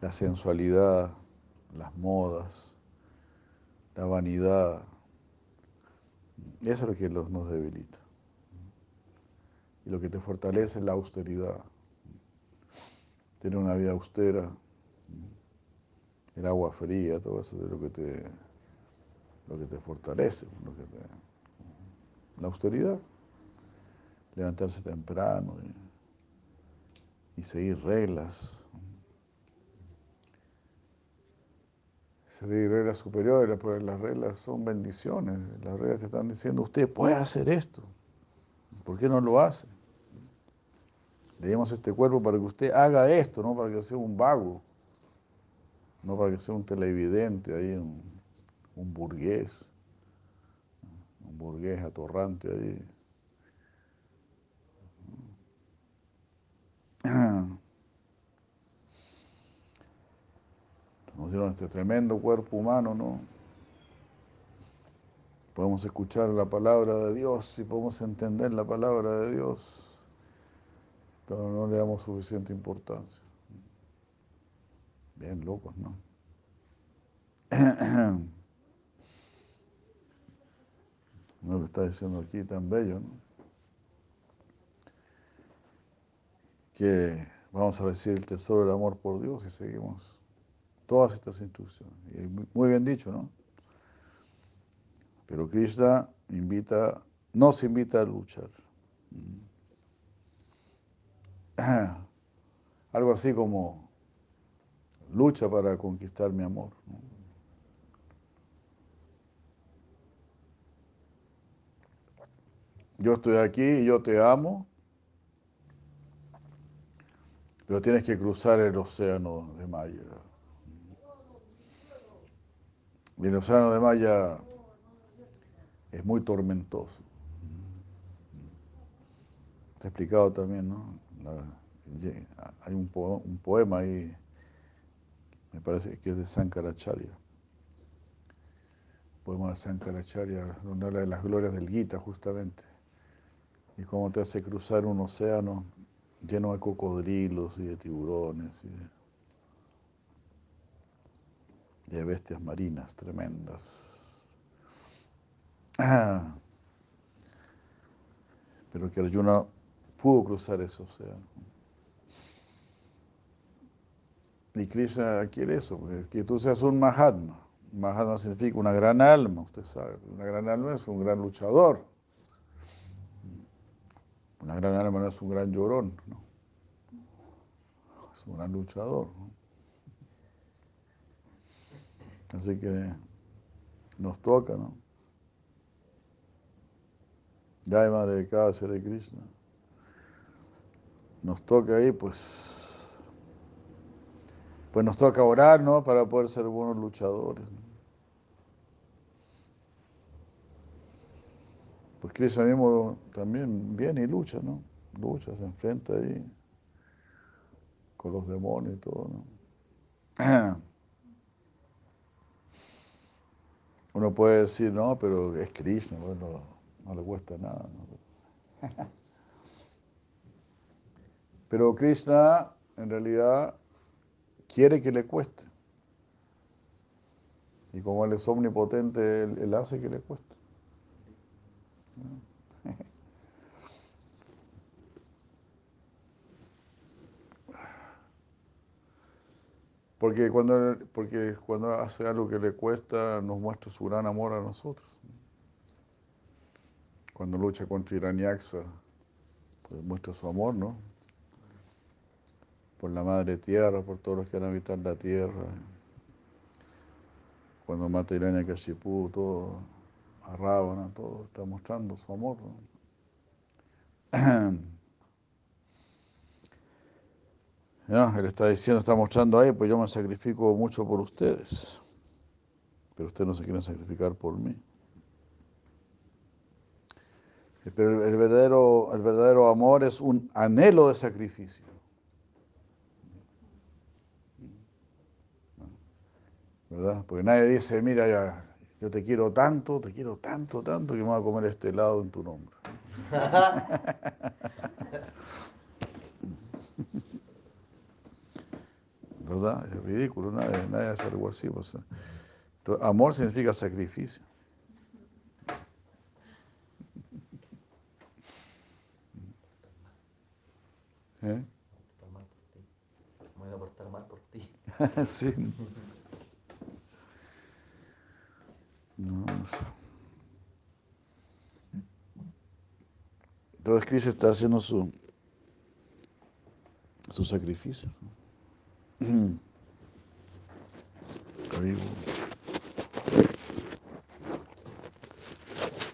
Speaker 1: la sensualidad, las modas, la vanidad. Eso es lo que nos debilita. Y lo que te fortalece es la austeridad. Tener una vida austera, el agua fría, todo eso es lo que te, lo que te fortalece. lo que la austeridad levantarse temprano y seguir reglas. Reglas superiores, pues las reglas son bendiciones. Las reglas te están diciendo, usted puede hacer esto. ¿Por qué no lo hace? Le este cuerpo para que usted haga esto, no para que sea un vago, no para que sea un televidente, ahí un, un burgués, un burgués atorrante ahí. Nos dieron este tremendo cuerpo humano, ¿no? Podemos escuchar la palabra de Dios y podemos entender la palabra de Dios, pero no le damos suficiente importancia. Bien locos, ¿no? No lo está diciendo aquí tan bello, ¿no? que vamos a recibir el tesoro del amor por Dios y seguimos todas estas instrucciones. Muy- bien dicho, ¿no? Pero Krishna invita, nos invita a luchar. Algo así como lucha para conquistar mi amor. yo estoy aquí y yo te amo, pero tienes que cruzar el océano de Maya. Y el océano de Maya es muy tormentoso. Está explicado también, ¿no? hay un, un, poema ahí, me parece que es de Sankaracharya. Poema de Sankaracharya, donde habla de las glorias del Gita, justamente. Y cómo te hace cruzar un océano lleno de cocodrilos y de tiburones y de, bestias marinas tremendas. Pero que Arjuna pudo cruzar ese océano. Y Krishna quiere eso, pues, que tú seas un Mahatma. Mahatma significa una gran alma, usted sabe. Una gran alma es un gran luchador. Una gran alma no es un gran llorón, ¿no? es un gran luchador. Así que nos toca, ¿no? Ya Madre de Sri Krishna. Nos toca ahí, pues pues nos toca orar, ¿no? Para poder ser buenos luchadores. Pues Cristo mismo también viene y lucha, ¿no? Lucha, se enfrenta ahí con los demonios y todo, ¿no? Uno puede decir, no, pero es Krishna, bueno, no le cuesta nada. Pero Krishna, en realidad, quiere que le cueste. Y como Él es omnipotente, Él, hace que le cueste. Porque cuando, porque cuando hace algo que le cuesta, nos muestra su gran amor a nosotros. Cuando lucha contra Iraniaxa, pues muestra su amor, ¿no? por la madre tierra, por todos los que han habitado la tierra. Cuando mata Irania Kashipu, todo, a Rábana, todo está mostrando su amor. él está diciendo, está mostrando ahí, pues yo me sacrifico mucho por ustedes, pero ustedes no se quieren sacrificar por mí. Pero el verdadero, el verdadero amor es un anhelo de sacrificio. ¿verdad? Porque nadie dice, mira, ya, yo te quiero tanto, te quiero tanto, tanto, que me voy a comer este helado en tu nombre. ¿Verdad? Es ridículo, nadie, nadie hace algo así. Pues. amor significa sacrificio.
Speaker 2: ¿Eh? Me voy a portar mal por ti.
Speaker 1: sí. No. Entonces Cristo está haciendo su, su sacrificio.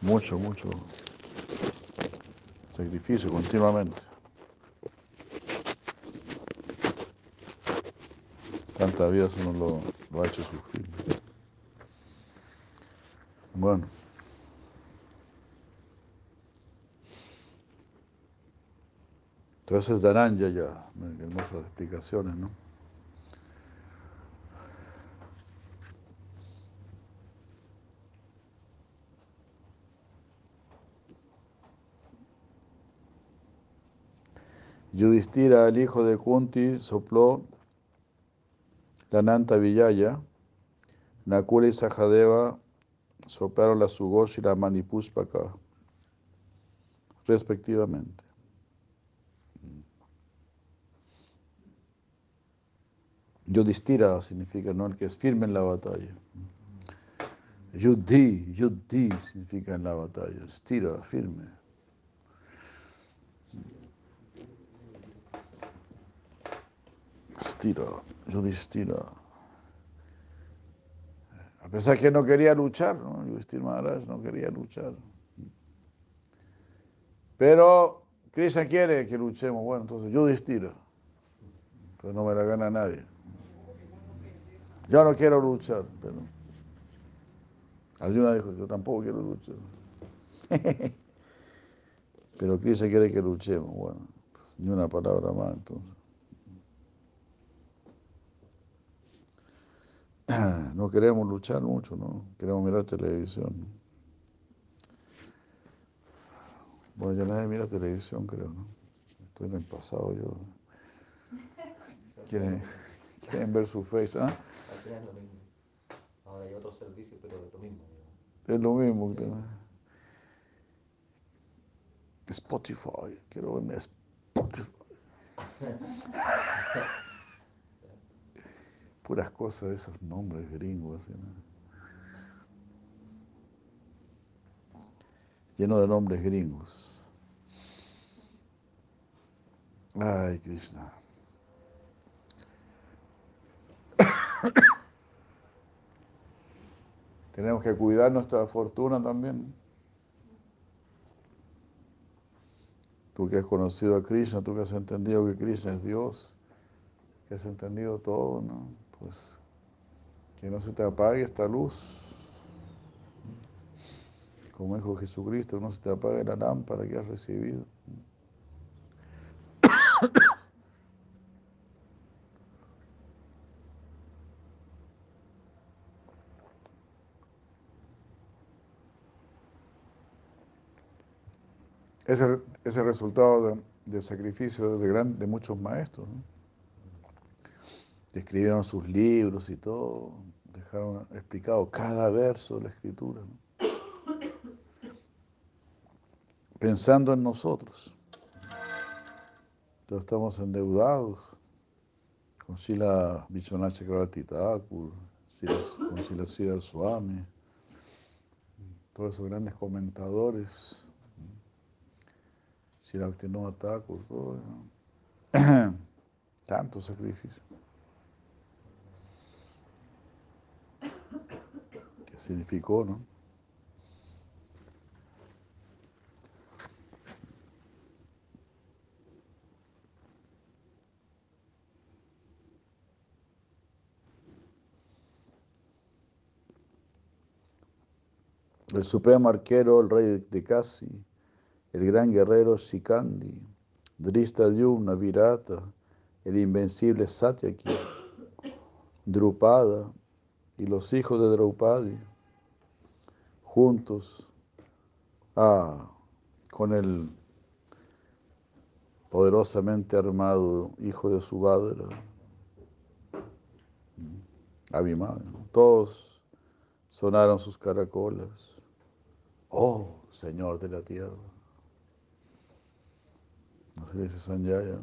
Speaker 1: Mucho, mucho sacrificio continuamente. Tanta vida uno lo, lo ha hecho sufrir. Bueno. Entonces Daranja ya, hermosas explicaciones, ¿no? Yudhistira, el hijo de Kunti, sopló la Nanta Villaya, Nakula y Sahadeva soplaron la Sugosh y la Manipuspaka, respectivamente. Yudhistira significa no el que es firme en la batalla. Yudhi, Yudhi significa en la batalla. Stira, firme. Stira, Yudhistira. A pesar que no quería luchar, ¿no? Yudhishthir Maharaj no quería luchar. Pero Krishna quiere que luchemos. Bueno, entonces yo destiro. Pero no me la gana nadie. Yo no quiero luchar, pero. Arjuna dijo, yo tampoco quiero luchar. pero Krishna quiere que luchemos. Bueno, ni una palabra más entonces. No queremos luchar mucho, ¿no? Queremos mirar televisión. Bueno, ya nadie mira televisión, creo, ¿no? Estoy en el pasado yo. ¿Quieren, quieren ver su face? ¿Ah?
Speaker 2: Al final es lo mismo. Ahora hay otros servicios, pero es lo mismo.
Speaker 1: Es lo mismo. Spotify, quiero verme Spotify. Puras cosas esos nombres gringos. ¿no? Lleno de nombres gringos. Ay, Krishna. Tenemos que cuidar nuestra fortuna también. Tú que has conocido a Krishna, tú que has entendido que Krishna es Dios, que has entendido todo, ¿no? Pues que no se te apague esta luz. Como dijo Jesucristo, no se te apague la lámpara que has recibido. Es el, es el resultado de- del sacrificio de, gran- de muchos maestros. ¿no? Escribieron sus libros y todo, dejaron explicado cada verso de la escritura. Pensando en nosotros. Entonces estamos endeudados con Sila Vishwanath Chakravarti Thakur, con Sila Sridhar Swami, todos esos grandes comentadores. Si la no Thakur, todo, tanto sacrificio. Significó, no? El supremo arquero, el rey de Kasi, el gran guerrero Shikandi, Drishtadyumna Virata, el invencible Satyaki, Drupada y los hijos de Draupadi, juntos ah, con el poderosamente armado hijo de Subhadra, Abhimanyu, todos sonaron sus caracolas. Oh, Señor de la tierra. No se dice Sanjaya.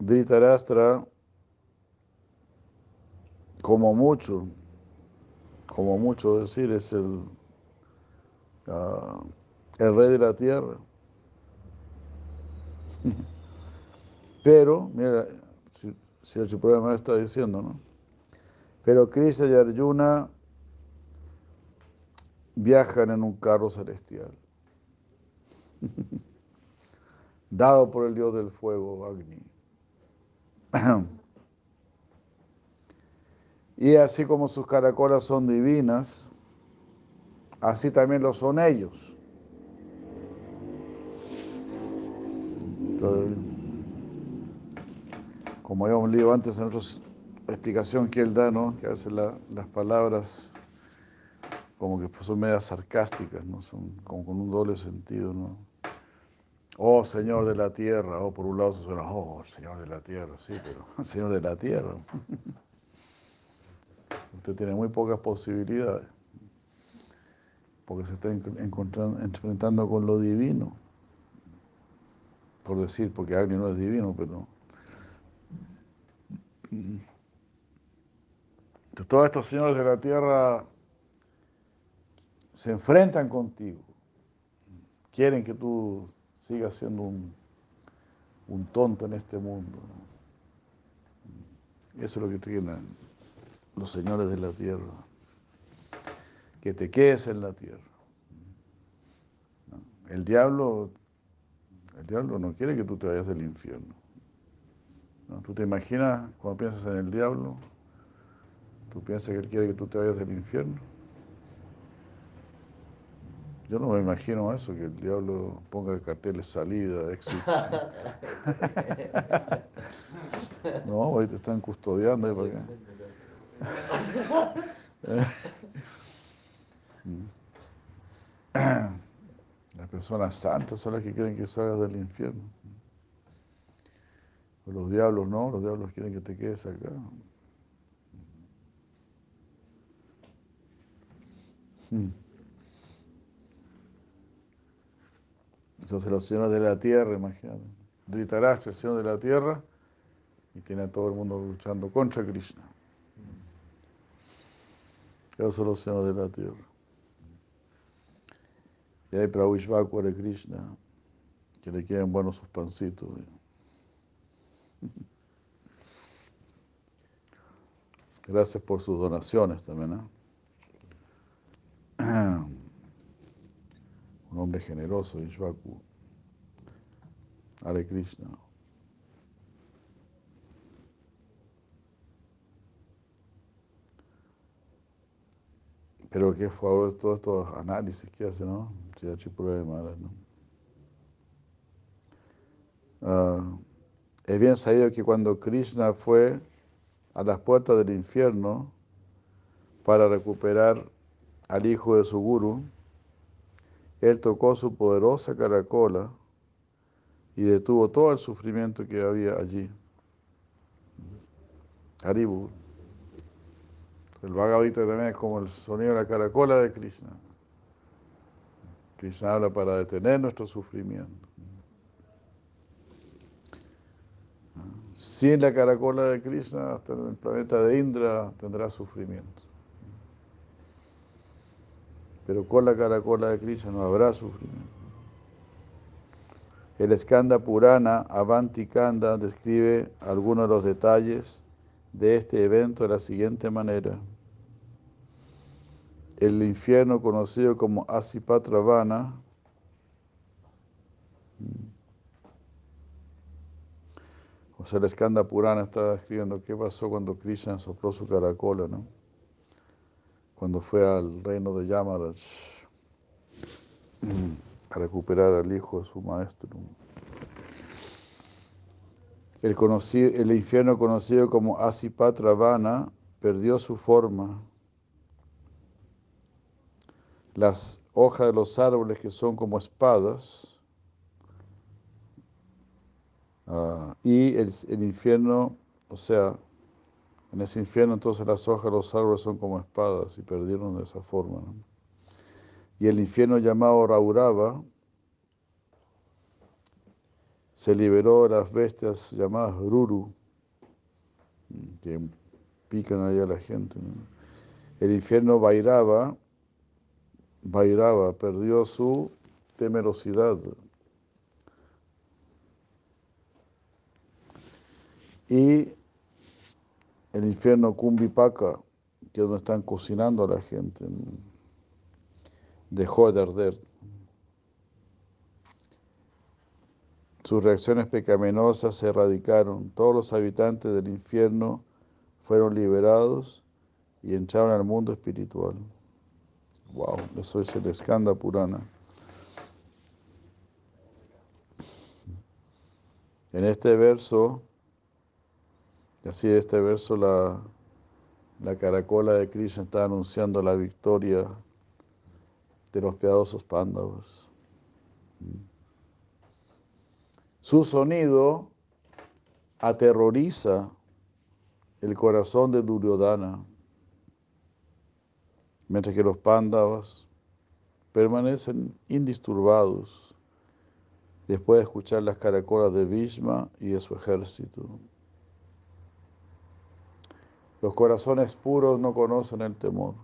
Speaker 1: Dhritarashtra, como mucho, como mucho decir, es el, ah, el rey de la tierra. Pero, mira, si, si el Supremo está diciendo, ¿no? Pero Krishna y Arjuna viajan en un carro celestial, dado por el dios del fuego, Agni. Y así como sus caracolas son divinas, así también lo son ellos. Como habíamos leído antes en otra explicación que él da, ¿no? que a veces la- las palabras como que son medias sarcásticas, ¿no? son como con un doble sentido. ¿no? Oh Señor de la tierra, oh por un lado se suena, oh Señor de la tierra, sí, pero Señor de la tierra. Usted tiene muy pocas posibilidades, porque se está enfrentando con lo divino, por decir, porque Agni no es divino, pero... Entonces, todos estos señores de la tierra se enfrentan contigo, quieren que tú sigas siendo un, tonto en este mundo. Eso es lo que quieren los señores de la tierra, que te quedes en la tierra. el diablo, el diablo no quiere que tú te vayas del infierno. ¿no? Tú te imaginas cuando piensas en el diablo, tú piensas que él quiere que tú te vayas del infierno. Yo no me imagino eso, que el diablo ponga carteles salida, éxito. no, ahí te están custodiando. Para acá. Las personas santas son las que quieren que salgas del infierno. Los diablos no, los diablos quieren que te quedes acá. Entonces los señores de la tierra, imagínate. Dhritarashtra, el señor de la tierra, y tiene a todo el mundo luchando contra Krishna. Esos son los señores de la tierra. Y hay Prabhu de Krishna, que le queden buenos sus pancitos. Gracias por sus donaciones también. ¿eh? Un hombre generoso, Ishvaku. Hare Krishna. Pero qué favor todos estos análisis que hace, ¿no? ¿no? Uh, es bien sabido que cuando Krishna fue a las puertas del infierno para recuperar al hijo de su guru, él tocó su poderosa caracola y detuvo todo el sufrimiento que había allí. Haribu. El Bhagavad también es como el sonido de la caracola de Krishna. Krishna habla para detener nuestro sufrimiento. Sin la caracola de Krishna, hasta el planeta de Indra tendrá sufrimiento. Pero con la caracola de Krishna no habrá sufrimiento. El Skanda Purana Avanti Kanda describe algunos de los detalles de este evento de la siguiente manera el infierno conocido como Asipatravana, o sea, el Skanda Purana está escribiendo qué pasó cuando Krishna sopló su caracola, ¿no? Cuando fue al reino de Yamaraj a recuperar al hijo de su maestro. El, el infierno conocido como Asipatravana perdió su forma las hojas de los árboles que son como espadas, ah, y el, infierno, o sea, en ese infierno entonces las hojas de los árboles son como espadas y perdieron de esa forma. Y el infierno llamado Raurava se liberó de las bestias llamadas Ruru, que pican allá a la gente. El infierno Vairava Vairava perdió su temerosidad. Y el infierno Kumbipaka, que es donde están cocinando a la gente, dejó de arder. Sus reacciones pecaminosas se erradicaron. Todos los habitantes del infierno fueron liberados y entraron al mundo espiritual. Wow, eso es el Purana. En este verso, así este verso la, la caracola de Krishna está anunciando la victoria de los piadosos pándavas. Su sonido aterroriza el corazón de Duryodhana mientras que los pándavas permanecen indisturbados después de escuchar las caracolas de Bhishma y de su ejército. Los corazones puros no conocen el temor.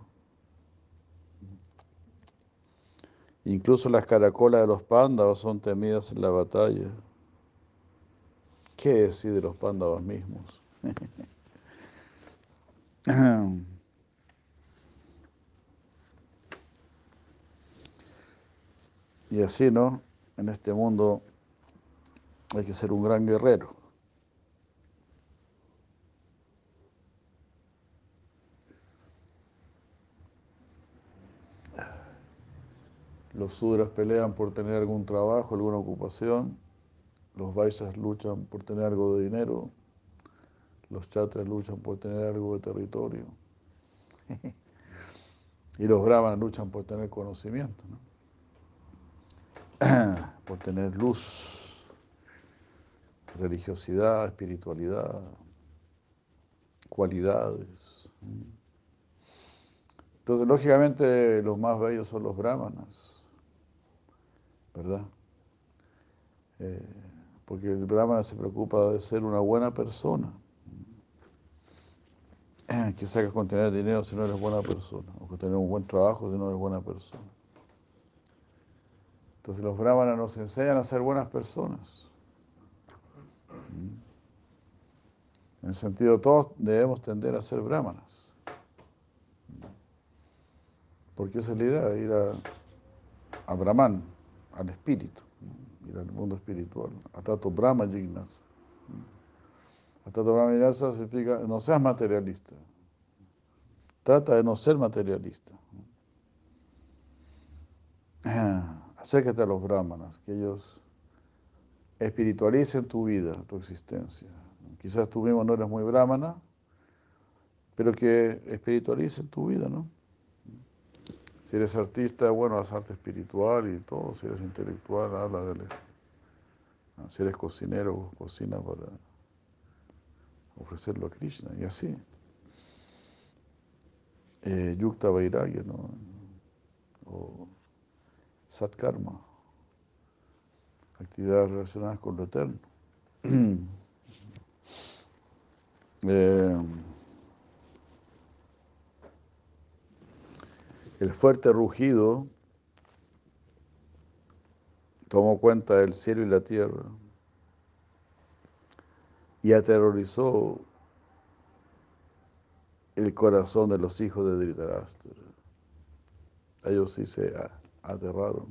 Speaker 1: Incluso las caracolas de los pándavas son temidas en la batalla. ¿Qué decir de los pándavas mismos? Y así, ¿no? En este mundo hay que ser un gran guerrero. Los sudras pelean por tener algún trabajo, alguna ocupación. Los vaisas luchan por tener algo de dinero. Los chatras luchan por tener algo de territorio. y los brahmanas luchan por tener conocimiento, ¿no? por tener luz, religiosidad, espiritualidad, cualidades. Entonces, lógicamente, los más bellos son los brahmanas, ¿verdad? Eh, porque el brahmana se preocupa de ser una buena persona. ¿Qué sacas con tener dinero si no eres buena persona? O con tener un buen trabajo si no eres buena persona. Entonces los brahmanas nos enseñan a ser buenas personas. En el sentido, todos debemos tender a ser brahmanas. Porque esa es la idea, ir a, Brahman, al espíritu, ir al mundo espiritual. Atato Brahma Jignas. Atato Brahma Jignas significa no seas materialista. Trata de no ser materialista acércate a los brahmanas, que ellos espiritualicen tu vida, tu existencia. Quizás tú mismo no eres muy brahmana, pero que espiritualicen tu vida, ¿no? Si eres artista, bueno, haz arte espiritual y todo. Si eres intelectual, habla de él. Si eres cocinero, cocina para ofrecerlo a Krishna y así. Eh, yukta Vairagya, ¿no? Satkarma, actividades relacionadas con lo eterno. Eh, el fuerte rugido tomó cuenta del cielo y la tierra y aterrorizó el corazón de los hijos de Dhritarashtra. Ellos sí se aterrado.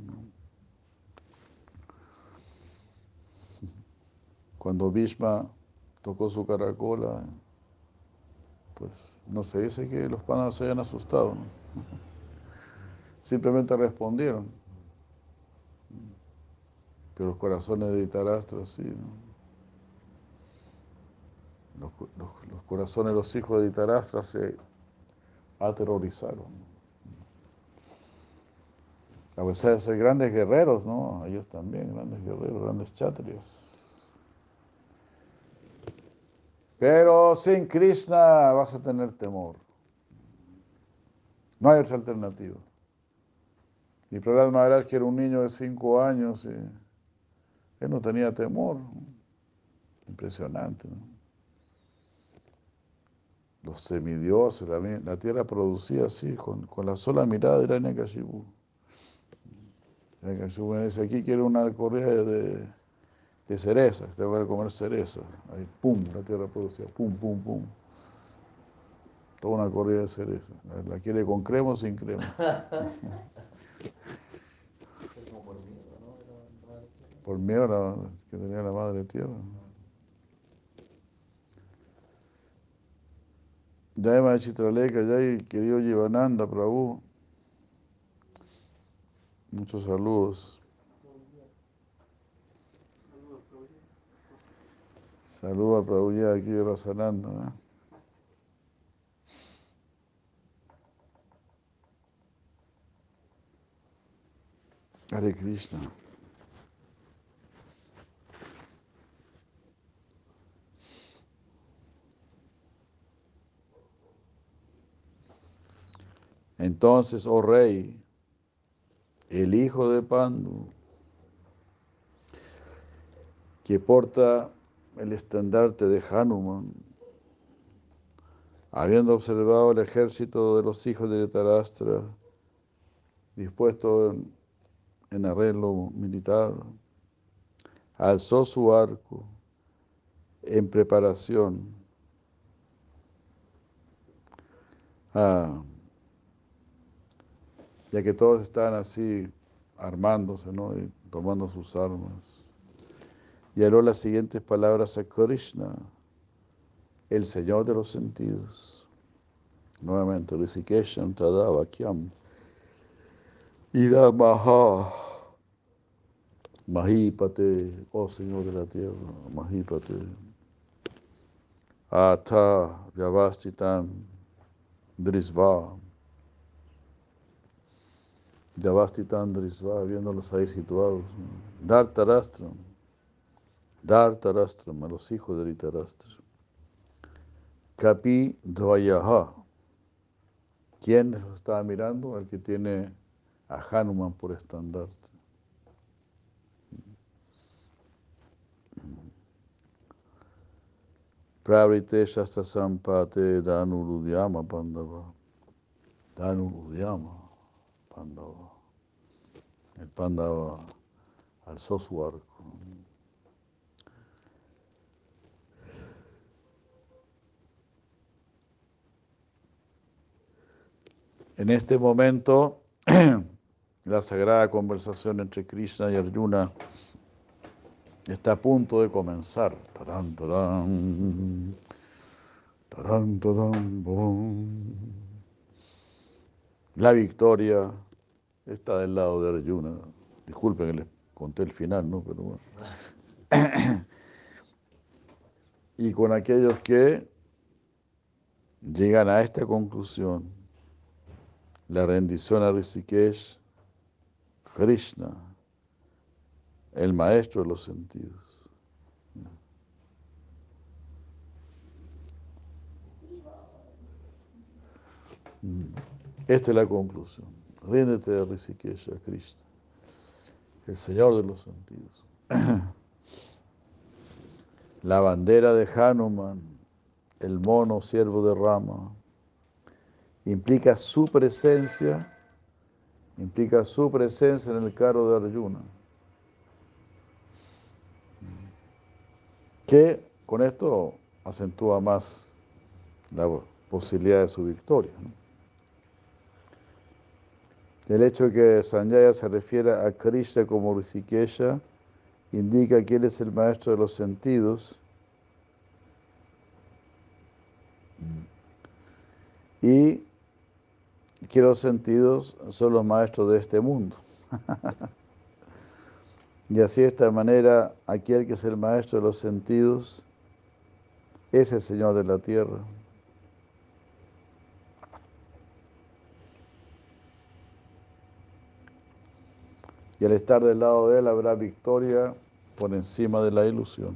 Speaker 1: Cuando Bhishma tocó su caracola, pues no se dice que los panas se hayan asustado. Simplemente respondieron. Pero los corazones de Itarastra sí. Los, los corazones de los hijos de Itarastra se aterrorizaron. A pesar de ser grandes guerreros, ¿no? Ellos también, grandes guerreros, grandes chatrias. Pero sin Krishna vas a tener temor. No hay otra alternativa. Y Prahlad Maharaj, que era un niño de cinco años, él no tenía temor. Impresionante, ¿no? Los semidioses, la, tierra producía así, con, la sola mirada de la Nekashibu. Dice, aquí quiero una correa de, de cerezas, tengo que comer cerezas. Ahí, pum, la tierra producía, pum, pum, pum. Toda una correa de cerezas. ¿La quiere con crema o sin crema? por miedo la, que tenía la madre tierra. Jai Chitraleka, Jai querido Jivananda Prabhu. Muchos saludos. Saludos a Prabhupada aquí de Rasananda. ¿eh? Krishna. Entonces, oh rey, el hijo de Pandu, que porta el estandarte de Hanuman, habiendo observado el ejército de los hijos de Tarastra, dispuesto en, arreglo militar, alzó su arco en preparación. Ah, ya que todos están así armándose, ¿no? Y tomando sus armas. Y habló las siguientes palabras a Krishna, el Señor de los sentidos. Nuevamente, Rishikesham Tadavakyam. Ida Maha. Mahípate, oh Señor de la tierra, Mahípate. Ata Vyavastitam Drisva. Vyavastitam Drisva, viéndolos ahí situados. Dartarastram. Dartarastram, a los hijos de Ritarastra. Kapi Dvayaha. ¿Quién los estaba mirando? El que tiene a Hanuman por estandarte. Pravrite Shastra Sampate Danurudyama Pandava. Danurudyama Pandava. El Pandava alzó su arco. En este momento, la sagrada conversación entre Krishna y Arjuna está a punto de comenzar. Tarán, tarán. La victoria está del lado de Arjuna. Disculpen que les conté el final, ¿no? Pero bueno. y con aquellos que llegan a esta conclusión, la rendición a Rishikesh, Krishna, el maestro de los sentidos. Esta es la conclusión. Ríndete de Rishikesh a Krishna, el Señor de los sentidos. La bandera de Hanuman, el mono siervo de Rama, implica su presencia, implica su presencia en el carro de Arjuna. Que con esto acentúa más la posibilidad de su victoria. El hecho de que Sanjaya se refiera a Krishna como Rishikesha indica que él es el maestro de los sentidos y que los sentidos son los maestros de este mundo. y así de esta manera, aquel que es el maestro de los sentidos es el Señor de la tierra. Y al estar del lado de él habrá victoria por encima de la ilusión.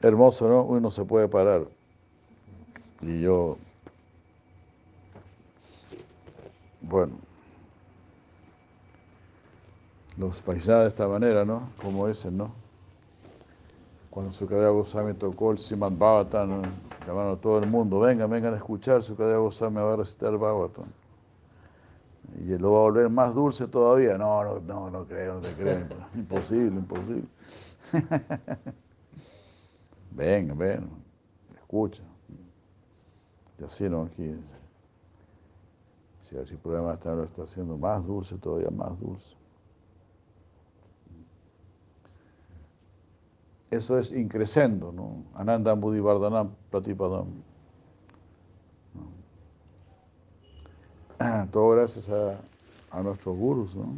Speaker 1: Hermoso, ¿no? Uno se puede parar. Y yo, bueno, los paisajes de esta manera, ¿no? Como ese, ¿no? Cuando Sukadeva Goswami tocó el Simad Bhavatan, llamaron a todo el mundo, vengan, vengan a escuchar, Sukadeva Goswami va a recitar Bhavatan. Y lo va a volver más dulce todavía. No, no, no, no creo, no te creo. Imposible, imposible. Venga, ven, escucha. Y así no, aquí. Si el problema está, lo está haciendo más dulce, todavía más dulce. Eso es increscendo, ¿no? Anandam Buddhivardhanam Pratipadam. Todo gracias a, a nuestros gurus, ¿no?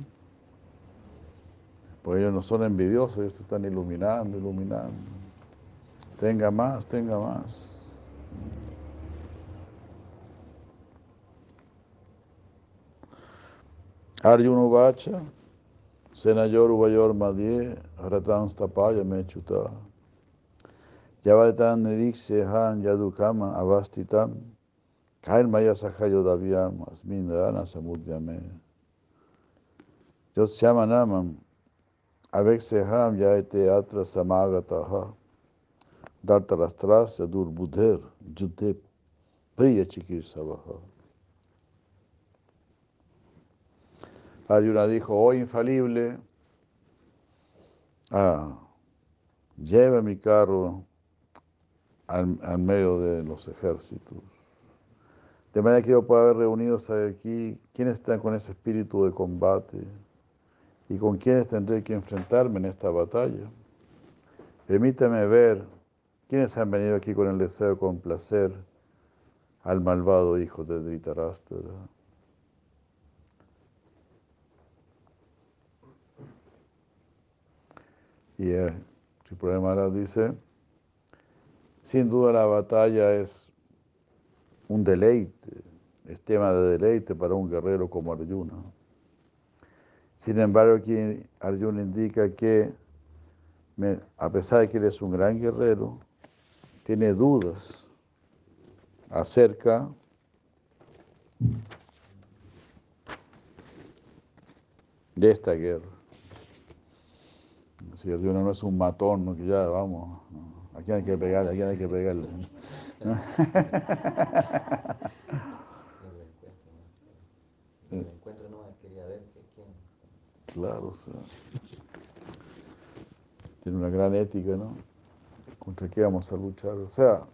Speaker 1: Pues ellos no son envidiosos, ellos están iluminando, iluminando. Tenga más, tenga más. Arjuna Vacha, Senayor Uvayor Madhye, Ratan Stapaya Mechuta, Yavatan Han Yadukama Avastitam, Kairmaya Sahayodavyam Asmin Dana Samudyame. Yosyamanamam Avekseham Yaete Atra Samagataha. Dartarastra Durbudher Yudhe Priya Chikir Sabaha. Arjuna dijo, oh infalible, ah, lleve mi carro al, medio de los ejércitos. De manera que yo pueda ver reunidos aquí quiénes están con ese espíritu de combate y con quiénes tendré que enfrentarme en esta batalla. Permíteme ver quiénes han venido aquí con el deseo de complacer al malvado hijo de Dhritarashtra. Y el problema dice, sin duda la batalla es un deleite, es tema de deleite para un guerrero como Arjuna. Sin embargo, aquí Arjuna indica que a pesar de que él es un gran guerrero, tiene dudas acerca de esta guerra. Si Arjuna no es un matón, ¿no? que ya vamos, aquí hay que pegarle, aquí hay que pegarle.
Speaker 2: El encuentro no quería ver quién.
Speaker 1: Claro, o sea, tiene una gran ética, ¿no? ¿Contra qué vamos a luchar? O sea,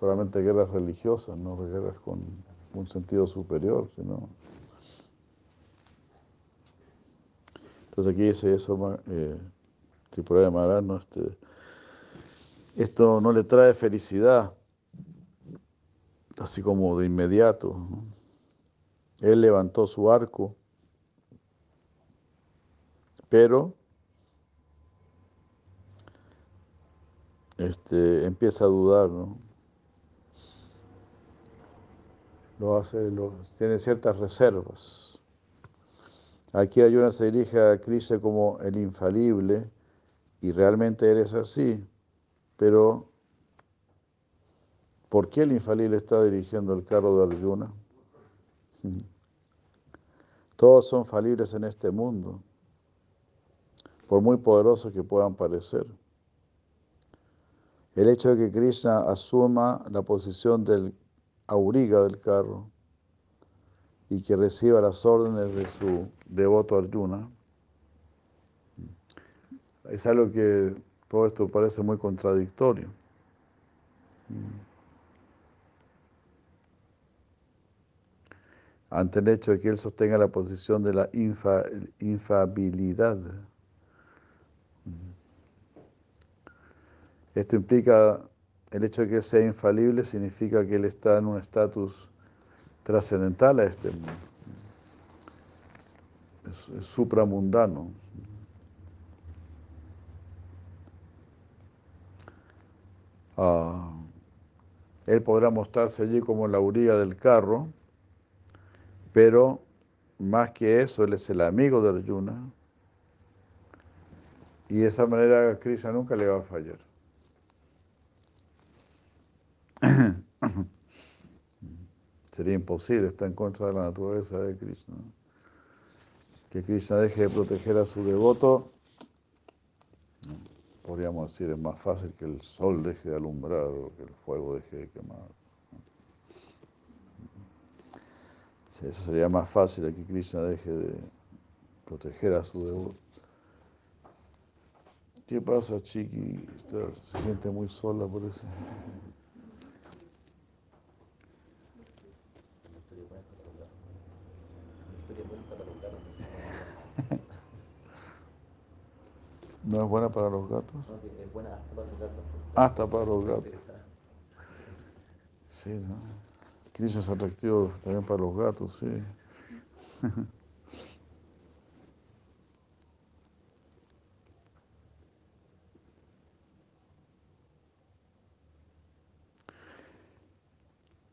Speaker 1: solamente guerras religiosas, no guerras con un sentido superior, sino... Entonces aquí dice eso, eh. Este, esto no le trae felicidad, así como de inmediato. Él levantó su arco, pero este, empieza a dudar, ¿no? Lo hace, tiene ciertas reservas. Aquí hay una se dirige a Krishna como el infalible y realmente eres así, pero ¿por qué el infalible está dirigiendo el carro de Arjuna? Todos son falibles en este mundo, por muy poderosos que puedan parecer. El hecho de que Krishna asuma la posición del auriga del carro y que reciba las órdenes de su devoto Arjuna, es algo que todo esto parece muy contradictorio. Ante el hecho de que él sostenga la posición de la infabilidad. Esto implica, el hecho de que sea infalible significa que él está en un estatus trascendental a este mundo. Supramundano. Ah, él podrá mostrarse allí como la orilla del carro, pero más que eso, él es el amigo de Arjuna. Y de esa manera Krishna nunca le va a fallar. Sería imposible, está en contra de la naturaleza de Krishna. Que Krishna deje de proteger a su devoto, podríamos decir, es más fácil que el sol deje de alumbrar o que el fuego deje de quemar. eso sería más fácil que Krishna deje de proteger a su devoto. ¿Qué pasa, Chiqui? Se siente muy sola por eso. ¿No es buena para los gatos?
Speaker 2: No, sí, es buena hasta para los gatos.
Speaker 1: Hasta para los gatos. Sí, ¿no? Krishna es atractivo también para los gatos, sí.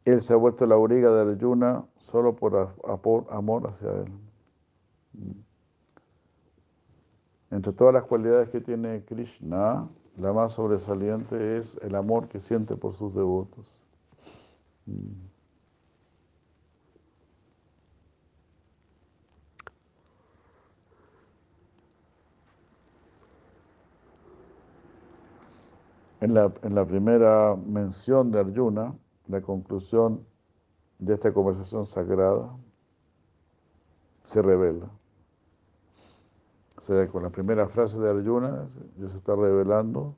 Speaker 1: Él se ha vuelto la auriga de Arjuna solo por amor hacia él. Entre todas las cualidades que tiene Krishna, la más sobresaliente es el amor que siente por sus devotos. En la, en la, primera mención de Arjuna, la conclusión de esta conversación sagrada se revela. O sea, con la primera frase de Arjuna, Dios está revelando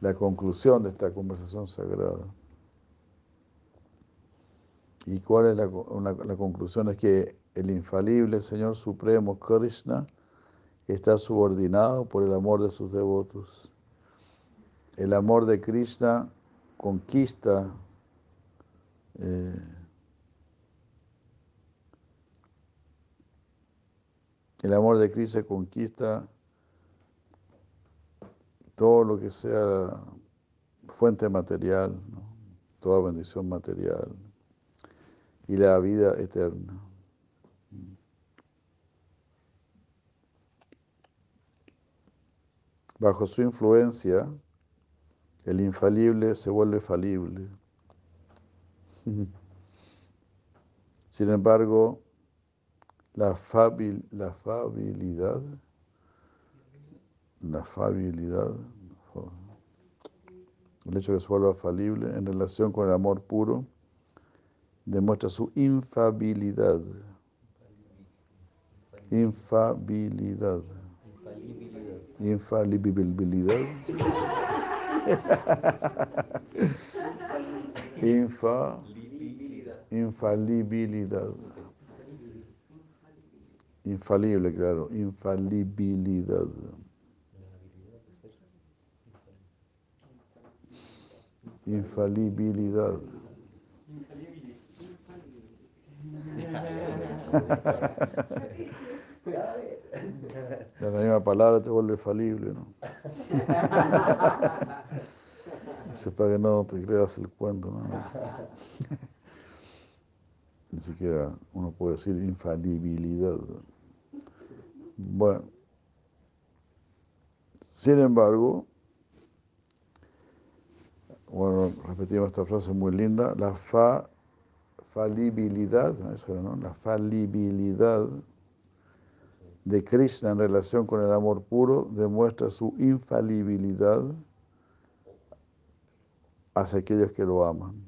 Speaker 1: la conclusión de esta conversación sagrada. ¿Y cuál es la, conclusión? Es que el infalible Señor Supremo Krishna está subordinado por el amor de sus devotos. El amor de Krishna conquista eh, el amor de Krishna conquista todo lo que sea fuente material, toda bendición material y la vida eterna. Bajo su influencia, el infalible se vuelve falible. Sin embargo, la, fabil- la fabilidad, la fabilidad, el hecho de que se vuelva falible en relación con el amor puro, demuestra su infabilidad. Infabilidad.
Speaker 2: Infalibilidad.
Speaker 1: Infalibilidad. Infa,
Speaker 2: Libilidad.
Speaker 1: infalibilidad. Infalible, claro. Infalibilidad. Infalibilidad. La misma palabra te vuelve falible, ¿no? Eso es para que no te creas el cuento, ¿no? Ni siquiera uno puede decir infalibilidad. Bueno, sin embargo, bueno, repetimos esta frase muy linda, la fa, falibilidad, eso era, ¿no? La falibilidad de Krishna en relación con el amor puro demuestra su infalibilidad hacia aquellos que lo aman.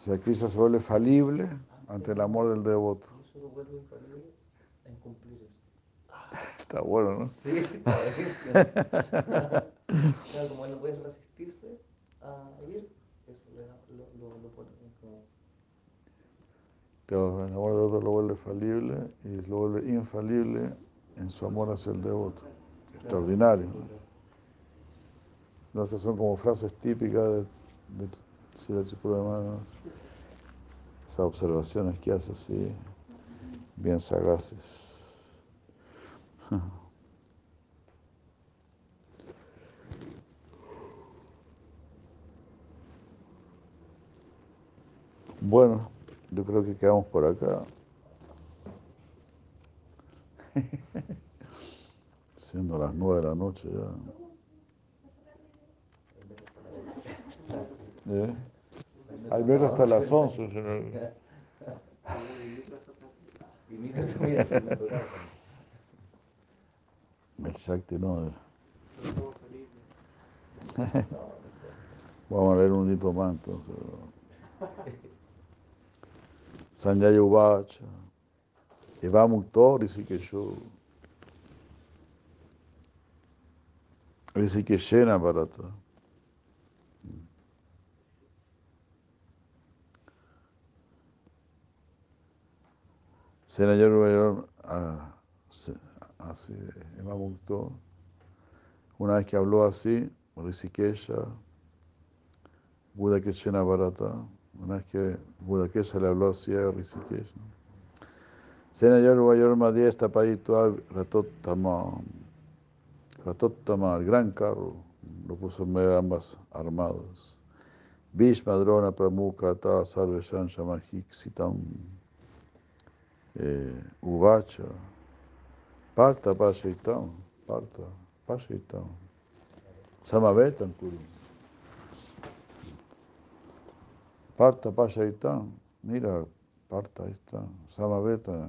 Speaker 1: O sea, Krishna se vuelve falible ante el amor del devoto. Está bueno, ¿no?
Speaker 2: Sí, está. Claro, como él no puede resistirse a ir, eso le da, lo, lo, lo pone como.
Speaker 1: Claro, el amor del devoto lo vuelve falible y lo vuelve infalible en su amor hacia el devoto. Extraordinario. ¿no? Entonces son como frases típicas de, de Sri Manos. Esas observaciones que hace así, bien sagaces. Bueno, yo creo que quedamos por acá. Siendo las nueve de la noche ya. ¿Eh? Hay ver hasta las once, señor.
Speaker 2: Y mira, tú mira, es natural.
Speaker 1: El Shakti no. Vamos a leer un hito más entonces. Sanjaya Uvacha. Eva Mukto Rishikesho. Rishikeshena Bharata. Senayor así, Eva Mukto, una vez que habló así, Rishikesha, Buda Keshena Bharata, una vez que Buda Kesha le habló así a Rishikesh. ¿no? Senayor Mayor Madhya está Payitwa Ratottama, Ratottama, el gran carro, lo puso en medio de ambas armados. Bhishma Drona Pramukha Ta Sarveshan Shamahiksitam. Eh, Uvacha, Parta Pashaitam, Parta Pashaitam, Samavetam Kuru. Parta Pashaitam, mira, Parta, está, Samaveta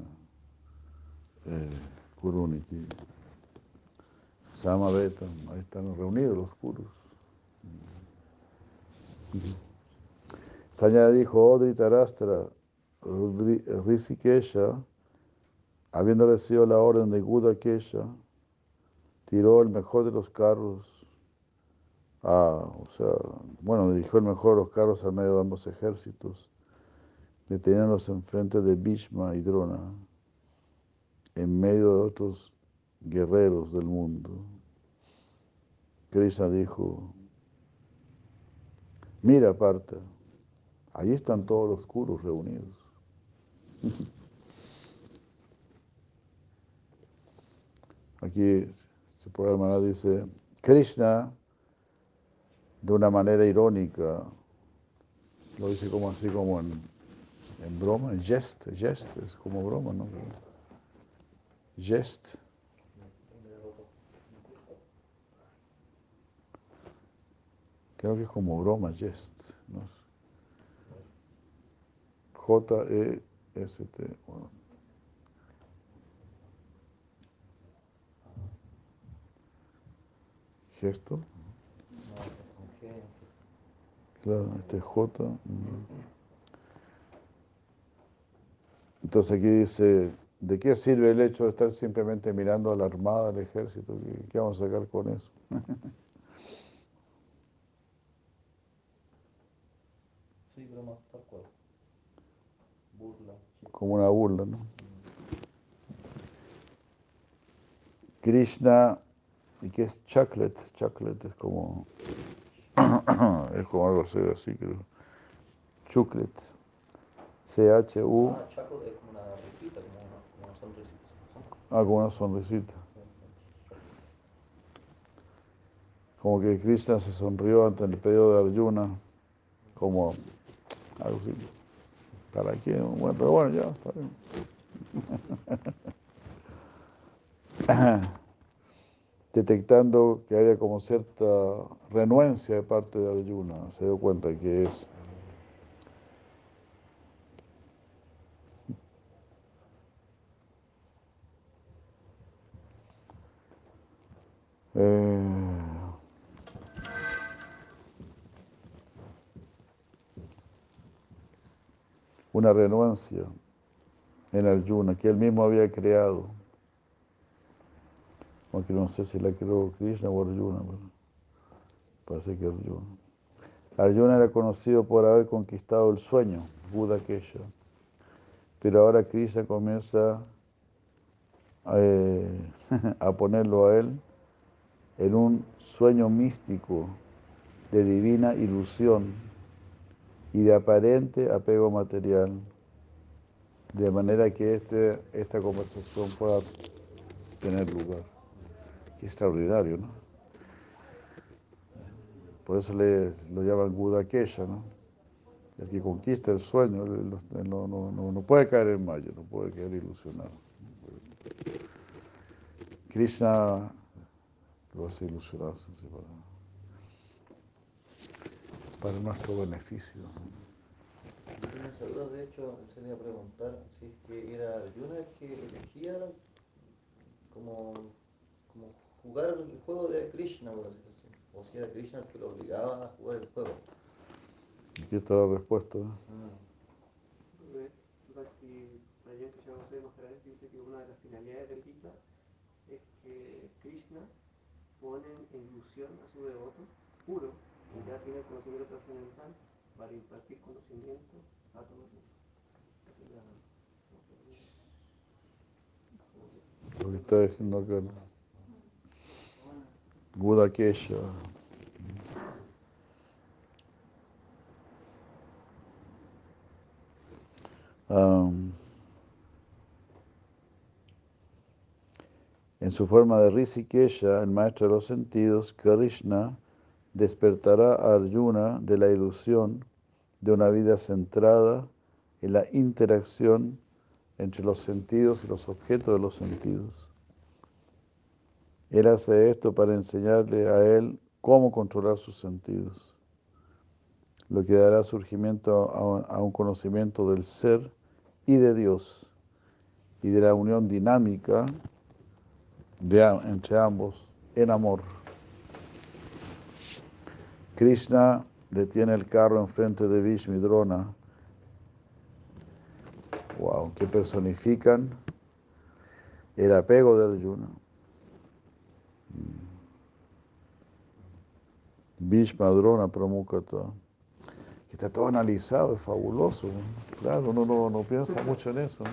Speaker 1: eh, Kuruniti. Samavetam, ahí están reunidos los Kurus. Sañada dijo, Odri Tarastra, Rishikesha, habiendo recibido la orden de Guda Kesha, tiró el mejor de los carros, o sea, bueno, dirigió el mejor de los carros al medio de ambos ejércitos, deteniéndolos enfrente de Bhishma y Drona, en medio de otros guerreros del mundo. Krishna dijo, mira Parta, ahí están todos los curos reunidos. Aquí Sipura Hermana dice, Krishna, de una manera irónica, lo dice como así, como en, broma, en jest, jest, es como broma, ¿no? Jest. Creo que es como broma, jest. ¿no? J-E este, ST1. Gesto. Claro, este es J. Mm. Entonces aquí dice, ¿de qué sirve el hecho de estar simplemente mirando a la armada, al ejército? Qué vamos a sacar con eso? como una burla, ¿no? Krishna, ¿y qué es chocolate? Chocolate es como, es como algo así, así creo. Chocolate. C-H-U,
Speaker 2: Ah, es como una risita, como una, como una sonrisita.
Speaker 1: ah, como una sonrisita. Como que Krishna se sonrió ante el pedido de Arjuna, como algo así. ¿Para qué? Bueno, pero bueno, ya está bien. Detectando que había como cierta renuencia de parte de Arjuna, se dio cuenta que es eh, una renuencia en Arjuna que él mismo había creado. Aunque no sé si la creó Krishna o Arjuna, parece que Arjuna. Arjuna era conocido por haber conquistado el sueño, Buda Kesha. Pero ahora Krishna comienza eh, a ponerlo a él en un sueño místico de divina ilusión y de aparente apego material, de manera que este, esta conversación pueda tener lugar. Qué extraordinario, ¿no? Por eso le, lo llaman Buda Kesha, ¿no? El que conquista el sueño no, no, no- no puede caer en mayo, no puede quedar ilusionado. Krishna lo hace ilusionarse sí, para, nuestro beneficio.
Speaker 2: De hecho, se le iba a preguntar si es que era Arjuna el que elegía como, como jugar el juego de Krishna, por así decirlo. O si era Krishna el que lo obligaba a jugar el juego.
Speaker 1: Aquí está la respuesta.
Speaker 4: Bhakti Rajan Krishna Goswami Maharaj dice que una de las finalidades del Gita es que Krishna pone en ilusión a su devoto puro, ya tiene conocimiento trascendental, para impartir conocimiento a todo el mundo.
Speaker 1: Lo que está diciendo acá. Buda Kesha. Am, en su forma de Rishikesha, el maestro de los sentidos, Krishna despertará a Arjuna de la ilusión de una vida centrada en la interacción entre los sentidos y los objetos de los sentidos. Él hace esto para enseñarle a él cómo controlar sus sentidos, lo que dará surgimiento a un- conocimiento del ser y de Dios y de la unión dinámica entre ambos en amor. Krishna detiene el carro enfrente de Vishnu y Drona. Wow, que personifican el apego de Arjuna. Bhishma, Drona, Pramukata. Está todo analizado, es fabuloso. Claro, uno no, no piensa mucho en eso.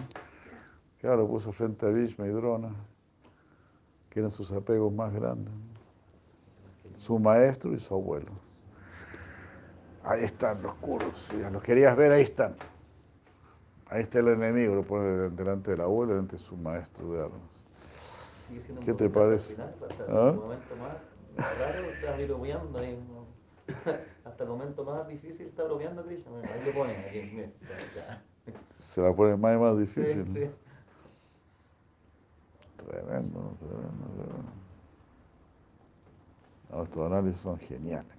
Speaker 1: Claro, puso frente a Bhishma y Drona, que eran sus apegos más grandes. Su maestro y su abuelo. Ahí están los curos. Ya los querías ver, ahí están. Ahí está el enemigo, lo pone delante del abuelo, delante de su maestro de armas. ¿Qué te parece?
Speaker 2: Final, hasta
Speaker 1: ¿Ah?
Speaker 2: el momento más raro está bromeando ahí. Hasta el momento más difícil está bromeando Krishna. Ahí lo pone, aquí, mira, ya,
Speaker 1: Se la pone más y más difícil.
Speaker 2: Sí,
Speaker 1: ¿no?
Speaker 2: sí.
Speaker 1: Tremendo, tremendo, tremendo. No, estos análisis son geniales.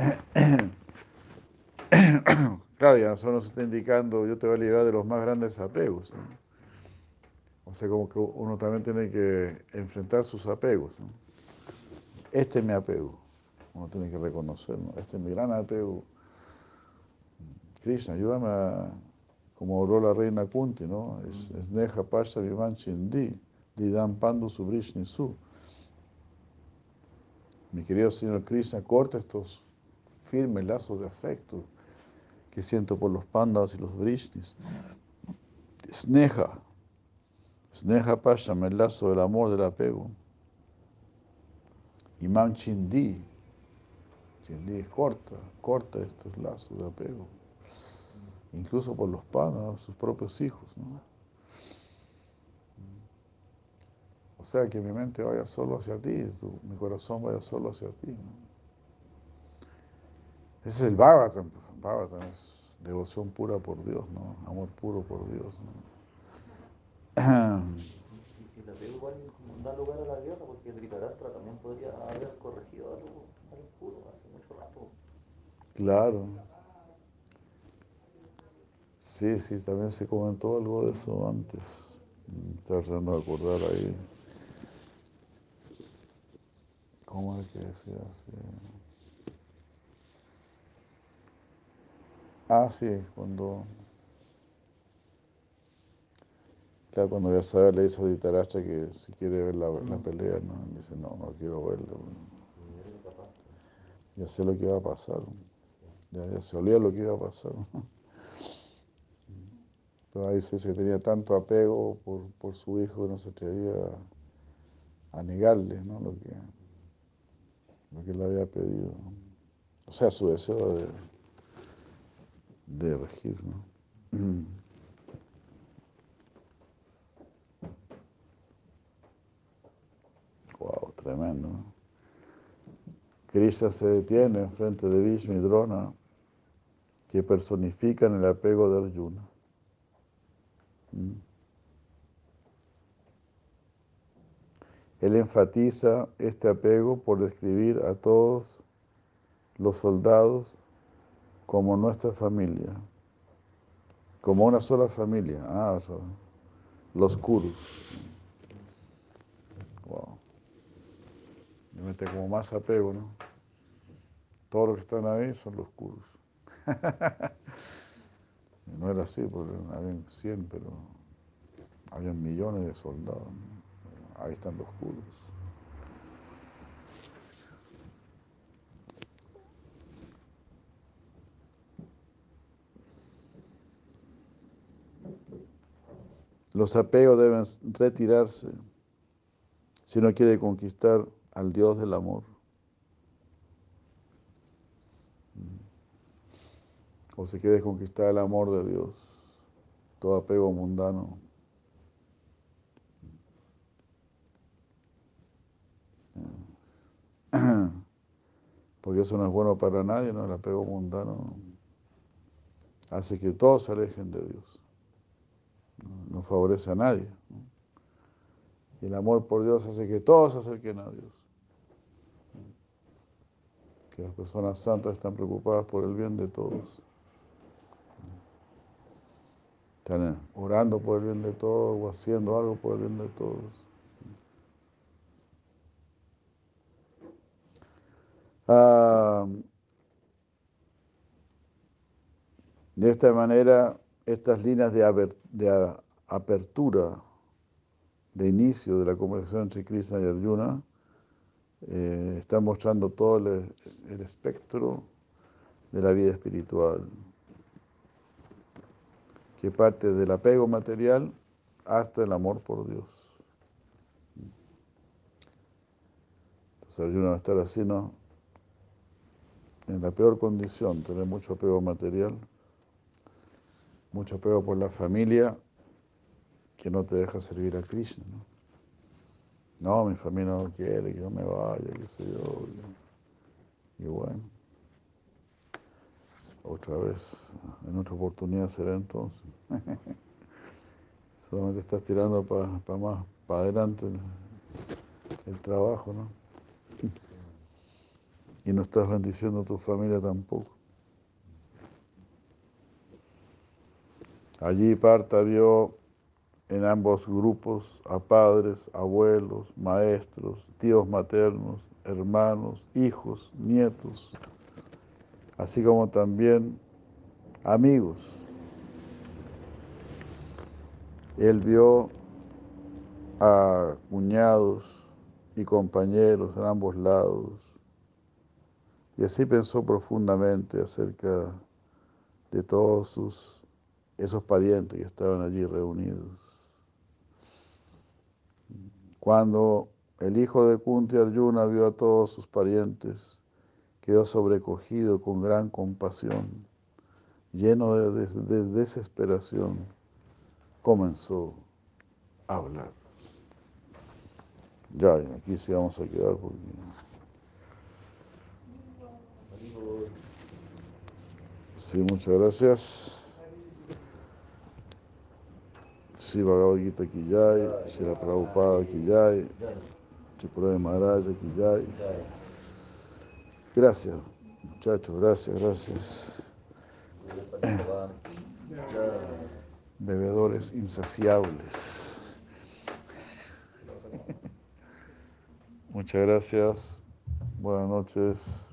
Speaker 1: Claro, ya nosotros nos está indicando, yo te voy a liberar de los más grandes apegos. ¿no? O sea, como que uno también tiene que enfrentar sus apegos. ¿no? Este es mi apego. Uno tiene que reconocer, ¿no? este es mi gran apego. Krishna, ayúdame a, como oró la reina Kunti, ¿no? Es, es Neja Pasha Chindi, Didam Pandu Subrishni Su. Mi querido Señor Krishna, corta estos firmes lazos de afecto que siento por los pandas y los brishnis. Sneha, Sneha Pasham, el lazo del amor, del apego. Imam Chindi, Chindi es corta, corta estos lazos de apego. Incluso por los pandas, sus propios hijos. ¿no? O sea, que mi mente vaya solo hacia ti, mi corazón vaya solo hacia ti. Ese es el Bhagavatam. pues, Bhagavatam es devoción pura por Dios, ¿no? Amor puro por Dios. ¿no?
Speaker 2: Y el apego igual da lugar a la guerra, porque Dhritarashtra también podría haber corregido a los, a los puros hace mucho rato.
Speaker 1: Claro. Sí, sí, también se comentó algo de eso antes. Tratando de acordar ahí. ¿Cómo es que decía así? Ah, sí, cuando. Claro, cuando ya sabe, le dice a Dhritarashtra que si quiere ver la, la pelea, ¿no? Y dice, no, no quiero
Speaker 2: capaz.
Speaker 1: Ya sé lo que iba a pasar. Ya, ya se olía lo que iba a pasar. Pero ahí se dice que tenía tanto apego por, por su hijo que no se atrevía a, a negarle ¿no? lo, que, lo que le había pedido. O sea, su deseo de, de regir. ¿no? Wow, tremendo. ¿no? Krishna se detiene enfrente de Vishnu y Drona, que personifican el apego de Arjuna. ¿Mm? Él enfatiza este apego por describir a todos los soldados como nuestra familia, como una sola familia. Ah, los Kurus. Wow. Le mete como más apego, ¿no? Todos los que están ahí son los Kurus. No era así, porque habían 100, pero había millones de soldados. ¿no? Ahí están los Kurus. Los apegos deben retirarse si uno quiere conquistar al Dios del amor. O si quiere conquistar el amor de Dios, todo apego mundano. Porque eso no es bueno para nadie, ¿no? El apego mundano hace que todos se alejen de Dios no favorece a nadie. Y el amor por Dios hace que todos se acerquen a Dios. Que las personas santas están preocupadas por el bien de todos. Están eh, orando por el bien de todos o haciendo algo por el bien de todos. Ah, de esta manera estas líneas de, apertura, de inicio de la conversación entre Krishna y Arjuna, eh, están mostrando todo el, el espectro de la vida espiritual, que parte del apego material hasta el amor por Dios. Entonces Arjuna va a estar así, ¿no? En la peor condición, tener mucho apego material, mucho apego por la familia, que no te deja servir a Krishna, ¿no? No, mi familia no quiere que yo me vaya, qué sé yo. Y bueno, otra vez, en otra oportunidad será entonces. Solamente estás tirando para más, para adelante el, el trabajo, ¿no? Y no estás bendiciendo a tu familia tampoco. Allí Parta vio en ambos grupos a padres, abuelos, maestros, tíos maternos, hermanos, hijos, nietos, así como también amigos. Él vio a cuñados y compañeros en ambos lados y así pensó profundamente acerca de todos sus, esos parientes que estaban allí reunidos. Cuando el hijo de Kunti Arjuna vio a todos sus parientes, quedó sobrecogido con gran compasión, lleno de, des- de desesperación, comenzó a hablar. Ya, aquí sí vamos a quedar porque sí, muchas gracias. Sí, Bhagavad Gita Kijay, Shira Prabhupada Kijay,
Speaker 2: ya,
Speaker 1: Tripura de Maharaj Kijay.
Speaker 2: ya.
Speaker 1: Gracias, muchachos, gracias, gracias. Bebedores insaciables. Muchas gracias. Buenas noches.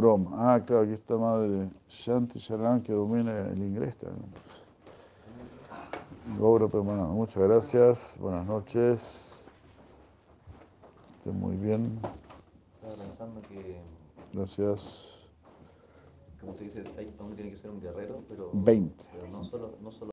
Speaker 1: Broma. Ah, claro, aquí está madre Shanti Sharan que domina el inglés también. Gaura Permanente. Muchas gracias. Buenas noches. Estén muy bien.
Speaker 2: Estaba pensando que,
Speaker 1: Gracias.
Speaker 2: como te dice, hay, uno tiene que ser un guerrero, pero,
Speaker 1: 20.
Speaker 2: pero no solo, no solo